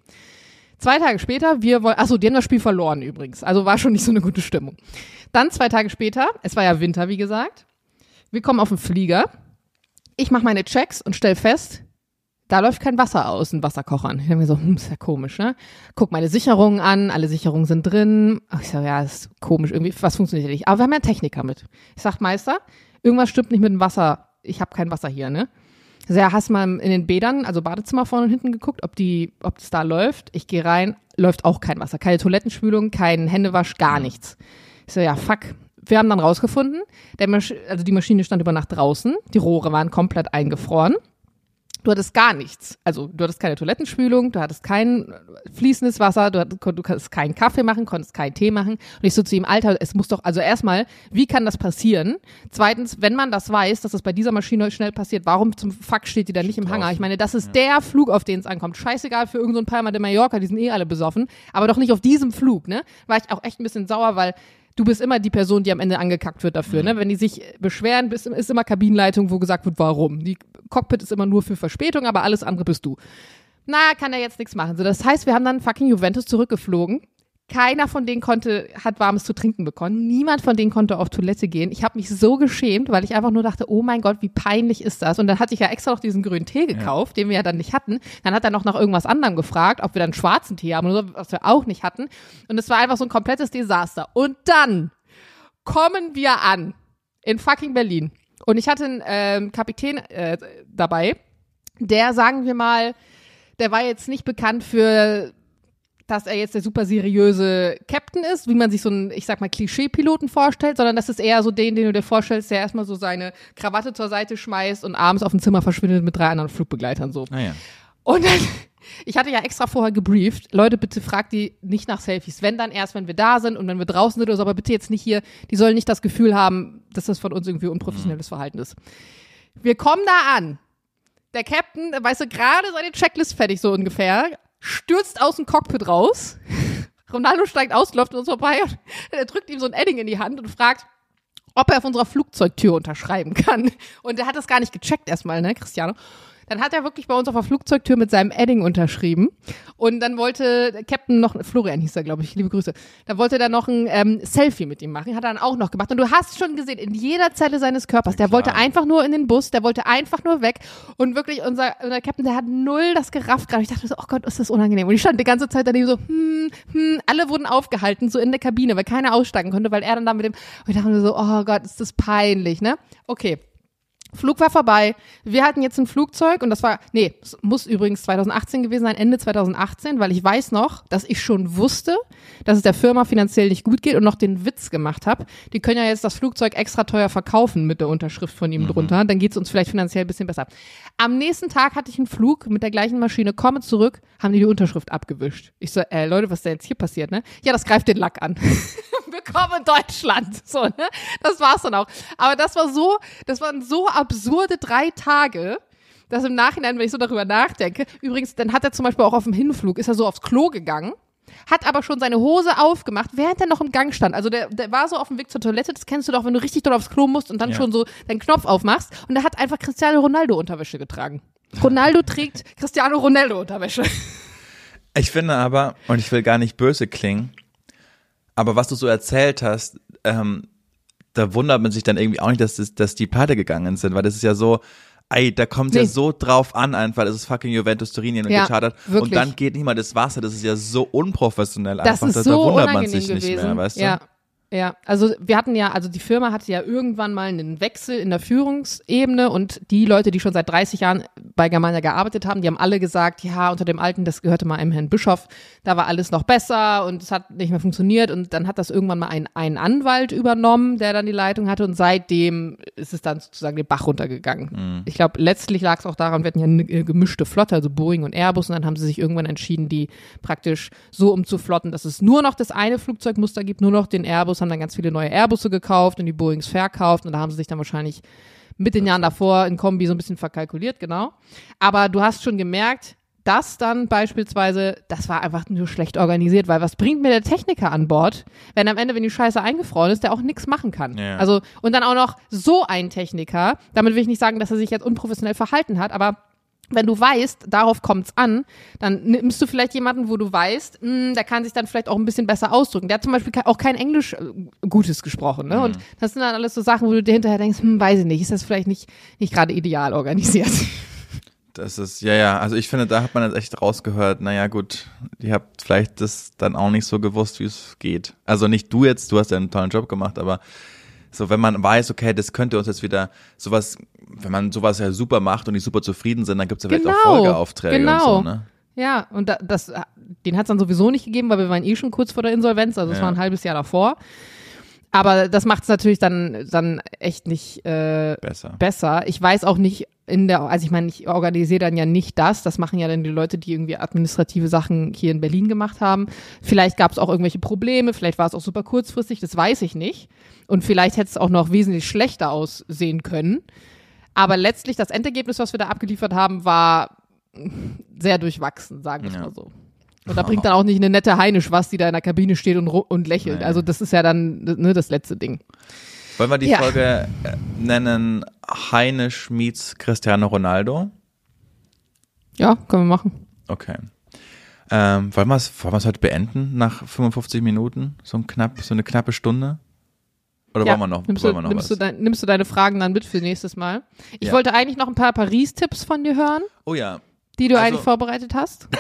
Zwei Tage später, wir wollen, achso, die haben das Spiel verloren übrigens. Also war schon nicht so eine gute Stimmung. Dann zwei Tage später, es war ja Winter, wie gesagt. Wir kommen auf den Flieger. Ich mache meine Checks und stell fest, da läuft kein Wasser aus den Wasserkochern. Ich denke mir so, hm, ist ja komisch, ne? Guck meine Sicherungen an, alle Sicherungen sind drin. Ach, ich sag, ja, ist komisch, irgendwie, was funktioniert nicht. Aber wir haben ja einen Techniker mit. Ich sag, Meister, irgendwas stimmt nicht mit dem Wasser. Ich habe kein Wasser hier, ne? Sag, ja, hast mal in den Bädern, also Badezimmer vorne und hinten geguckt, ob die, ob das da läuft. Ich gehe rein, läuft auch kein Wasser. Keine Toilettenspülung, kein Händewasch, gar nichts. Ich so, ja, fuck. Wir haben dann rausgefunden, der Masch also die Maschine stand über Nacht draußen, die Rohre waren komplett eingefroren. Du hattest gar nichts. Also du hattest keine Toilettenspülung, du hattest kein fließendes Wasser, du, hattest, du konntest keinen Kaffee machen, konntest keinen Tee machen. Und ich so zu ihm, Alter, es muss doch, also erstmal, wie kann das passieren? Zweitens, wenn man das weiß, dass das bei dieser Maschine schnell passiert, warum zum Fuck steht die da nicht im Hangar? Ich meine, das ist der Flug, auf den es ankommt. Scheißegal für irgendeinen so Palma de Mallorca, die sind eh alle besoffen, aber doch nicht auf diesem Flug, ne? War ich auch echt ein bisschen sauer, weil du bist immer die Person, die am Ende angekackt wird dafür. Ne? Wenn die sich beschweren, bist, ist immer Kabinenleitung, wo gesagt wird, warum. Die Cockpit ist immer nur für Verspätung, aber alles andere bist du. Na, kann er jetzt nichts machen. So, das heißt, wir haben dann fucking Juventus zurückgeflogen. Keiner von denen konnte, hat warmes zu trinken bekommen. Niemand von denen konnte auf Toilette gehen. Ich habe mich so geschämt, weil ich einfach nur dachte, oh mein Gott, wie peinlich ist das? Und dann hatte ich ja extra noch diesen grünen Tee gekauft, den wir ja dann nicht hatten. Dann hat er noch nach irgendwas anderem gefragt, ob wir dann schwarzen Tee haben oder so, was wir auch nicht hatten. Und es war einfach so ein komplettes Desaster. Und dann kommen wir an in fucking Berlin. Und ich hatte einen ähm, Kapitän äh, dabei, der, sagen wir mal, der war jetzt nicht bekannt für, dass er jetzt der super seriöse Captain ist, wie man sich so einen, ich sag mal, Klischee-Piloten vorstellt, sondern das ist eher so den, den du dir vorstellst, der erstmal so seine Krawatte zur Seite schmeißt und abends auf dem Zimmer verschwindet mit drei anderen Flugbegleitern so. Naja. Und dann, ich hatte ja extra vorher gebrieft, Leute, bitte fragt die nicht nach Selfies. Wenn dann erst, wenn wir da sind und wenn wir draußen sind oder so, aber bitte jetzt nicht hier, die sollen nicht das Gefühl haben, dass das von uns irgendwie unprofessionelles Verhalten ist. Wir kommen da an. Der Captain, weißt du, gerade seine Checklist fertig, so ungefähr, stürzt aus dem Cockpit raus. Ronaldo steigt aus, läuft uns vorbei und er drückt ihm so ein Edding in die Hand und fragt, ob er auf unserer Flugzeugtür unterschreiben kann. Und er hat das gar nicht gecheckt erstmal, ne, Cristiano. Dann hat er wirklich bei uns auf der Flugzeugtür mit seinem Edding unterschrieben. Und dann wollte der Captain noch, Florian hieß er, glaube ich, liebe Grüße. Da wollte er noch ein ähm, Selfie mit ihm machen. Hat er dann auch noch gemacht. Und du hast schon gesehen, in jeder Zelle seines Körpers, der wollte einfach nur in den Bus, der wollte einfach nur weg. Und wirklich, unser, unser Captain, der hat null das gerafft gerade. Ich dachte so, oh Gott, ist das unangenehm. Und ich stand die ganze Zeit daneben so, hm, hm, alle wurden aufgehalten, so in der Kabine, weil keiner aussteigen konnte, weil er dann da mit dem, und ich dachte so, oh Gott, ist das peinlich, ne? Okay. Flug war vorbei. Wir hatten jetzt ein Flugzeug und das war, nee, es muss übrigens 2018 gewesen sein, Ende 2018, weil ich weiß noch, dass ich schon wusste, dass es der Firma finanziell nicht gut geht und noch den Witz gemacht habe. Die können ja jetzt das Flugzeug extra teuer verkaufen mit der Unterschrift von ihm drunter. Dann geht es uns vielleicht finanziell ein bisschen besser. Am nächsten Tag hatte ich einen Flug mit der gleichen Maschine, komme zurück, haben die die Unterschrift abgewischt. Ich so, äh, Leute, was ist denn jetzt hier passiert, ne? Ja, das greift den Lack an. Willkommen in Deutschland. So, ne? Das war's dann auch. Aber das war so, das waren so absurde drei Tage, dass im Nachhinein, wenn ich so darüber nachdenke, übrigens, dann hat er zum Beispiel auch auf dem Hinflug, ist er so aufs Klo gegangen, hat aber schon seine Hose aufgemacht, während er noch im Gang stand. Also der, der war so auf dem Weg zur Toilette, das kennst du doch, wenn du richtig dort aufs Klo musst und dann Ja. schon so deinen Knopf aufmachst. Und er hat einfach Cristiano Ronaldo Unterwäsche getragen. Ronaldo trägt Cristiano Ronaldo Unterwäsche. Ich finde aber, und ich will gar nicht böse klingen, aber was du so erzählt hast, ähm, da wundert man sich dann irgendwie auch nicht, dass, das, dass die pleite gegangen sind, weil das ist ja so, ey, da kommt ja Nee. so drauf an einfach, das ist fucking Juventus Turin und Ja, gechartert und wirklich. dann geht nicht mal das Wasser, das ist ja so unprofessionell Das einfach, ist da, so da wundert man sich gewesen. nicht mehr, weißt du? Ja. Ja, also wir hatten ja, also die Firma hatte ja irgendwann mal einen Wechsel in der Führungsebene und die Leute, die schon seit 30 Jahren bei Germania gearbeitet haben, die haben alle gesagt, ja, unter dem alten, das gehörte mal einem Herrn Bischof, da war alles noch besser und es hat nicht mehr funktioniert und dann hat das irgendwann mal ein, ein Anwalt übernommen, der dann die Leitung hatte und seitdem ist es dann sozusagen den Bach runtergegangen. Ich glaube, letztlich lag es auch daran, wir hatten ja eine äh, gemischte Flotte, also Boeing und Airbus und dann haben sie sich irgendwann entschieden, die praktisch so umzuflotten, dass es nur noch das eine Flugzeugmuster gibt, nur noch den Airbus, haben dann ganz viele neue Airbusse gekauft und die Boeings verkauft und da haben sie sich dann wahrscheinlich mit den Jahren davor in Kombi so ein bisschen verkalkuliert, genau. Aber du hast schon gemerkt, das dann beispielsweise, das war einfach nur schlecht organisiert, weil was bringt mir der Techniker an Bord, wenn am Ende, wenn die Scheiße eingefroren ist, der auch nichts machen kann. Ja. Also, und dann auch noch so ein Techniker, damit will ich nicht sagen, dass er sich jetzt unprofessionell verhalten hat, aber wenn du weißt, darauf kommt's an, dann nimmst du vielleicht jemanden, wo du weißt, mh, der kann sich dann vielleicht auch ein bisschen besser ausdrücken. Der hat zum Beispiel auch kein Englisch äh, Gutes gesprochen, ne? Und das sind dann alles so Sachen, wo du dir hinterher denkst, hm, weiß ich nicht, ist das vielleicht nicht, nicht gerade ideal organisiert. Das ist, ja, ja, also ich finde, da hat man jetzt echt rausgehört, naja gut, ihr habt vielleicht das dann auch nicht so gewusst, wie es geht. Also nicht du jetzt, du hast ja einen tollen Job gemacht, aber so, wenn man weiß, okay, das könnte uns jetzt wieder sowas, wenn man sowas ja super macht und die super zufrieden sind, dann gibt's ja vielleicht auch Genau, Folgeaufträge genau. und so, ne? Ja, und da, das, den hat's dann sowieso nicht gegeben, weil wir waren eh schon kurz vor der Insolvenz, also es Ja. war ein halbes Jahr davor. Aber das macht's natürlich dann, dann echt nicht äh, Besser. besser. Ich weiß auch nicht in der, also ich meine, ich organisiere dann ja nicht das. Das machen ja dann die Leute, die irgendwie administrative Sachen hier in Berlin gemacht haben. Vielleicht gab es auch irgendwelche Probleme, vielleicht war es auch super kurzfristig, das weiß ich nicht. Und vielleicht hätte es auch noch wesentlich schlechter aussehen können. Aber letztlich das Endergebnis, was wir da abgeliefert haben, war sehr durchwachsen, sagen wir es Ja. mal so. Und da bringt dann auch nicht eine nette Heinisch was, die da in der Kabine steht und, und lächelt. Nee. Also das ist ja dann ne, das letzte Ding. Wollen wir die Ja. Folge äh, nennen Heinisch meets Cristiano Ronaldo? Ja, können wir machen. Okay. Ähm, wollen wir es heute beenden nach 55 Minuten? So, ein knapp, so eine knappe Stunde? Oder wollen wir noch, nimmst, wollen wir noch nimmst, was? du dein, nimmst du deine Fragen dann mit für nächstes Mal? Ich Ja. wollte eigentlich noch ein paar Paris-Tipps von dir hören, oh ja, die du Also- eigentlich vorbereitet hast.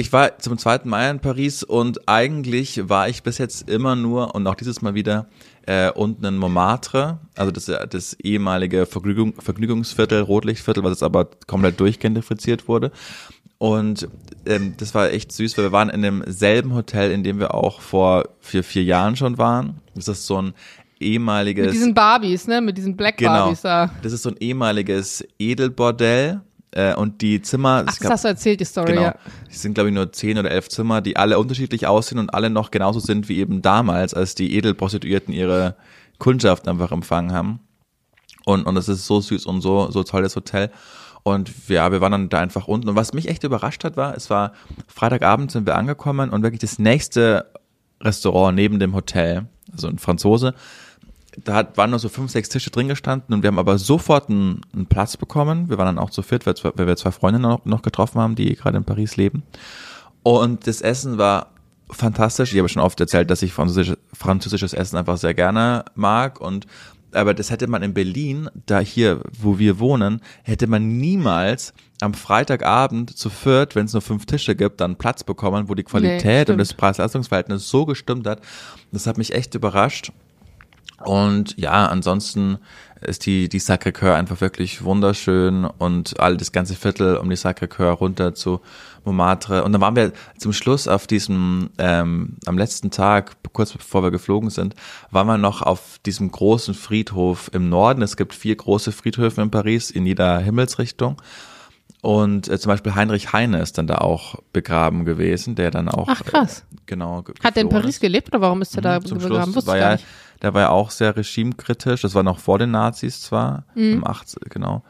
Ich war zum zweiten Mal in Paris und eigentlich war ich bis jetzt immer nur und auch dieses Mal wieder äh, unten in Montmartre, also das, das ehemalige Vergnügung, Vergnügungsviertel, Rotlichtviertel, was jetzt aber komplett durchgentrifiziert wurde. Und ähm, das war echt süß, weil wir waren in demselben Hotel, in dem wir auch vor vier, vier Jahren schon waren. Das ist so ein ehemaliges. Mit diesen Barbies, ne? Mit diesen Black genau, Barbies da. Das ist so ein ehemaliges Edelbordell. Äh, und die Zimmer. Ach, das hast du erzählt, die Story, genau, ja. Es sind, glaube ich, nur zehn oder elf Zimmer, die alle unterschiedlich aussehen und alle noch genauso sind wie eben damals, als die Edelprostituierten ihre Kundschaft einfach empfangen haben. Und, und es ist so süß und so, so toll, das Hotel. Und ja, wir waren dann da einfach unten. Und was mich echt überrascht hat, war, es war Freitagabend sind wir angekommen und wirklich das nächste Restaurant neben dem Hotel, also ein Franzose, da hat, waren nur so fünf, sechs Tische drin gestanden und wir haben aber sofort einen, einen Platz bekommen. Wir waren dann auch zu viert, weil, weil wir zwei Freundinnen noch, noch getroffen haben, die gerade in Paris leben. Und das Essen war fantastisch. Ich habe schon oft erzählt, dass ich französisches, französisches Essen einfach sehr gerne mag und aber das hätte man in Berlin, da hier, wo wir wohnen, hätte man niemals am Freitagabend zu viert, wenn es nur fünf Tische gibt, dann Platz bekommen, wo die Qualität Nee, und das Preis-Leistungs-Verhältnis so gestimmt hat. Das hat mich echt überrascht. Und ja, ansonsten ist die, die Sacré-Cœur einfach wirklich wunderschön und all das ganze Viertel um die Sacré-Cœur runter zu Montmartre. Und dann waren wir zum Schluss auf diesem, ähm, am letzten Tag, kurz bevor wir geflogen sind, waren wir noch auf diesem großen Friedhof im Norden. Es gibt vier große Friedhöfe in Paris in jeder Himmelsrichtung. Und äh, zum Beispiel Heinrich Heine ist dann da auch begraben gewesen, der dann auch Ach, krass. Äh, genau ge- Hat der in Paris ist. gelebt oder warum ist er da Mhm, zum begraben? Schluss Wusste war ich gar ja, nicht. Der war ja auch sehr regimekritisch. Das war noch vor den Nazis zwar, Mhm. im 80, genau.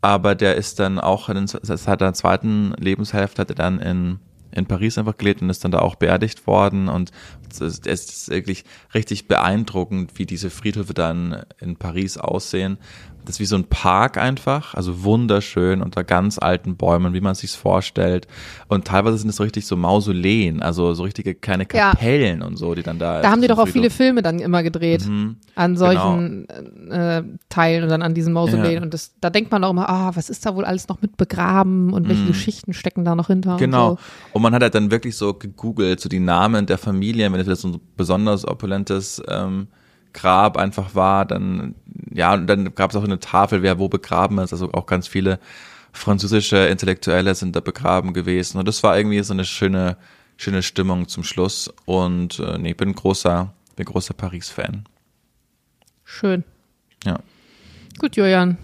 Aber der ist dann auch, in, seit der zweiten Lebenshälfte hat er dann in, in Paris einfach gelebt und ist dann da auch beerdigt worden. Und es ist wirklich richtig beeindruckend, wie diese Friedhöfe dann in Paris aussehen. Das ist wie so ein Park einfach, also wunderschön unter ganz alten Bäumen, wie man sich's vorstellt. Und teilweise sind es so richtig so Mausoleen, also so richtige kleine Ja. Kapellen und so, die dann da. Da haben die doch auch viele Filme dann immer gedreht Mhm. an solchen äh, Teilen und dann an diesen Mausoleen. Ja. Und das, da denkt man auch immer, ah, was ist da wohl alles noch mit begraben und welche Geschichten stecken da noch hinter? Genau. Und Und man hat halt dann wirklich so gegoogelt, so die Namen der Familien, wenn das so ein besonders opulentes ähm, Grab einfach war, dann, ja, und dann gab es auch eine Tafel, wer wo begraben ist, also auch ganz viele französische Intellektuelle sind da begraben gewesen. Und das war irgendwie so eine schöne, schöne Stimmung zum Schluss. Und äh, nee, ich bin großer, bin großer Paris-Fan. Schön. Ja. Gut, Julian.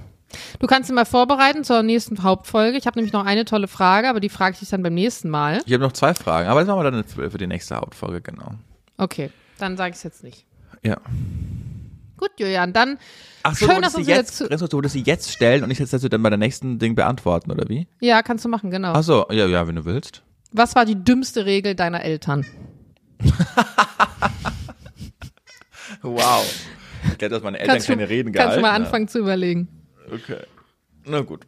Du kannst dich mal vorbereiten zur nächsten Hauptfolge. Ich habe nämlich noch eine tolle Frage, aber die frage ich dich dann beim nächsten Mal. Ich habe noch zwei Fragen, aber das machen wir dann für, für die nächste Hauptfolge, genau. Okay, dann sage ich es jetzt nicht. Ja. Gut, Julian, dann Ach so, Schön, du dass du sie jetzt, jetzt- du wolltest sie jetzt stellen und ich jetzt dann bei der nächsten Ding beantworten, oder wie? ja, kannst du machen, genau. Ach so, ja, ja, wenn du willst. Was war die dümmste Regel deiner Eltern? Wow. Ich hätte, dass meine Eltern Kannst du, keine Reden kannst du gehalten mal haben. anfangen zu überlegen. Okay. Na gut.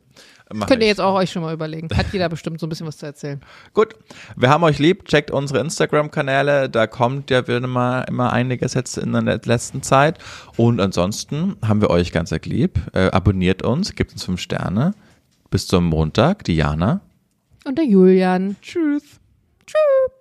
Mach Könnt ihr ich. jetzt auch euch schon mal überlegen. Hat jeder bestimmt so ein bisschen was zu erzählen. Gut. Wir haben euch lieb. Checkt unsere Instagram-Kanäle. Da kommt ja wieder mal immer einiges jetzt in der letzten Zeit. Und ansonsten haben wir euch ganz lieb. Äh, abonniert uns, gebt uns fünf Sterne. Bis zum Montag. Diana. Und der Julian. Tschüss. Tschüss.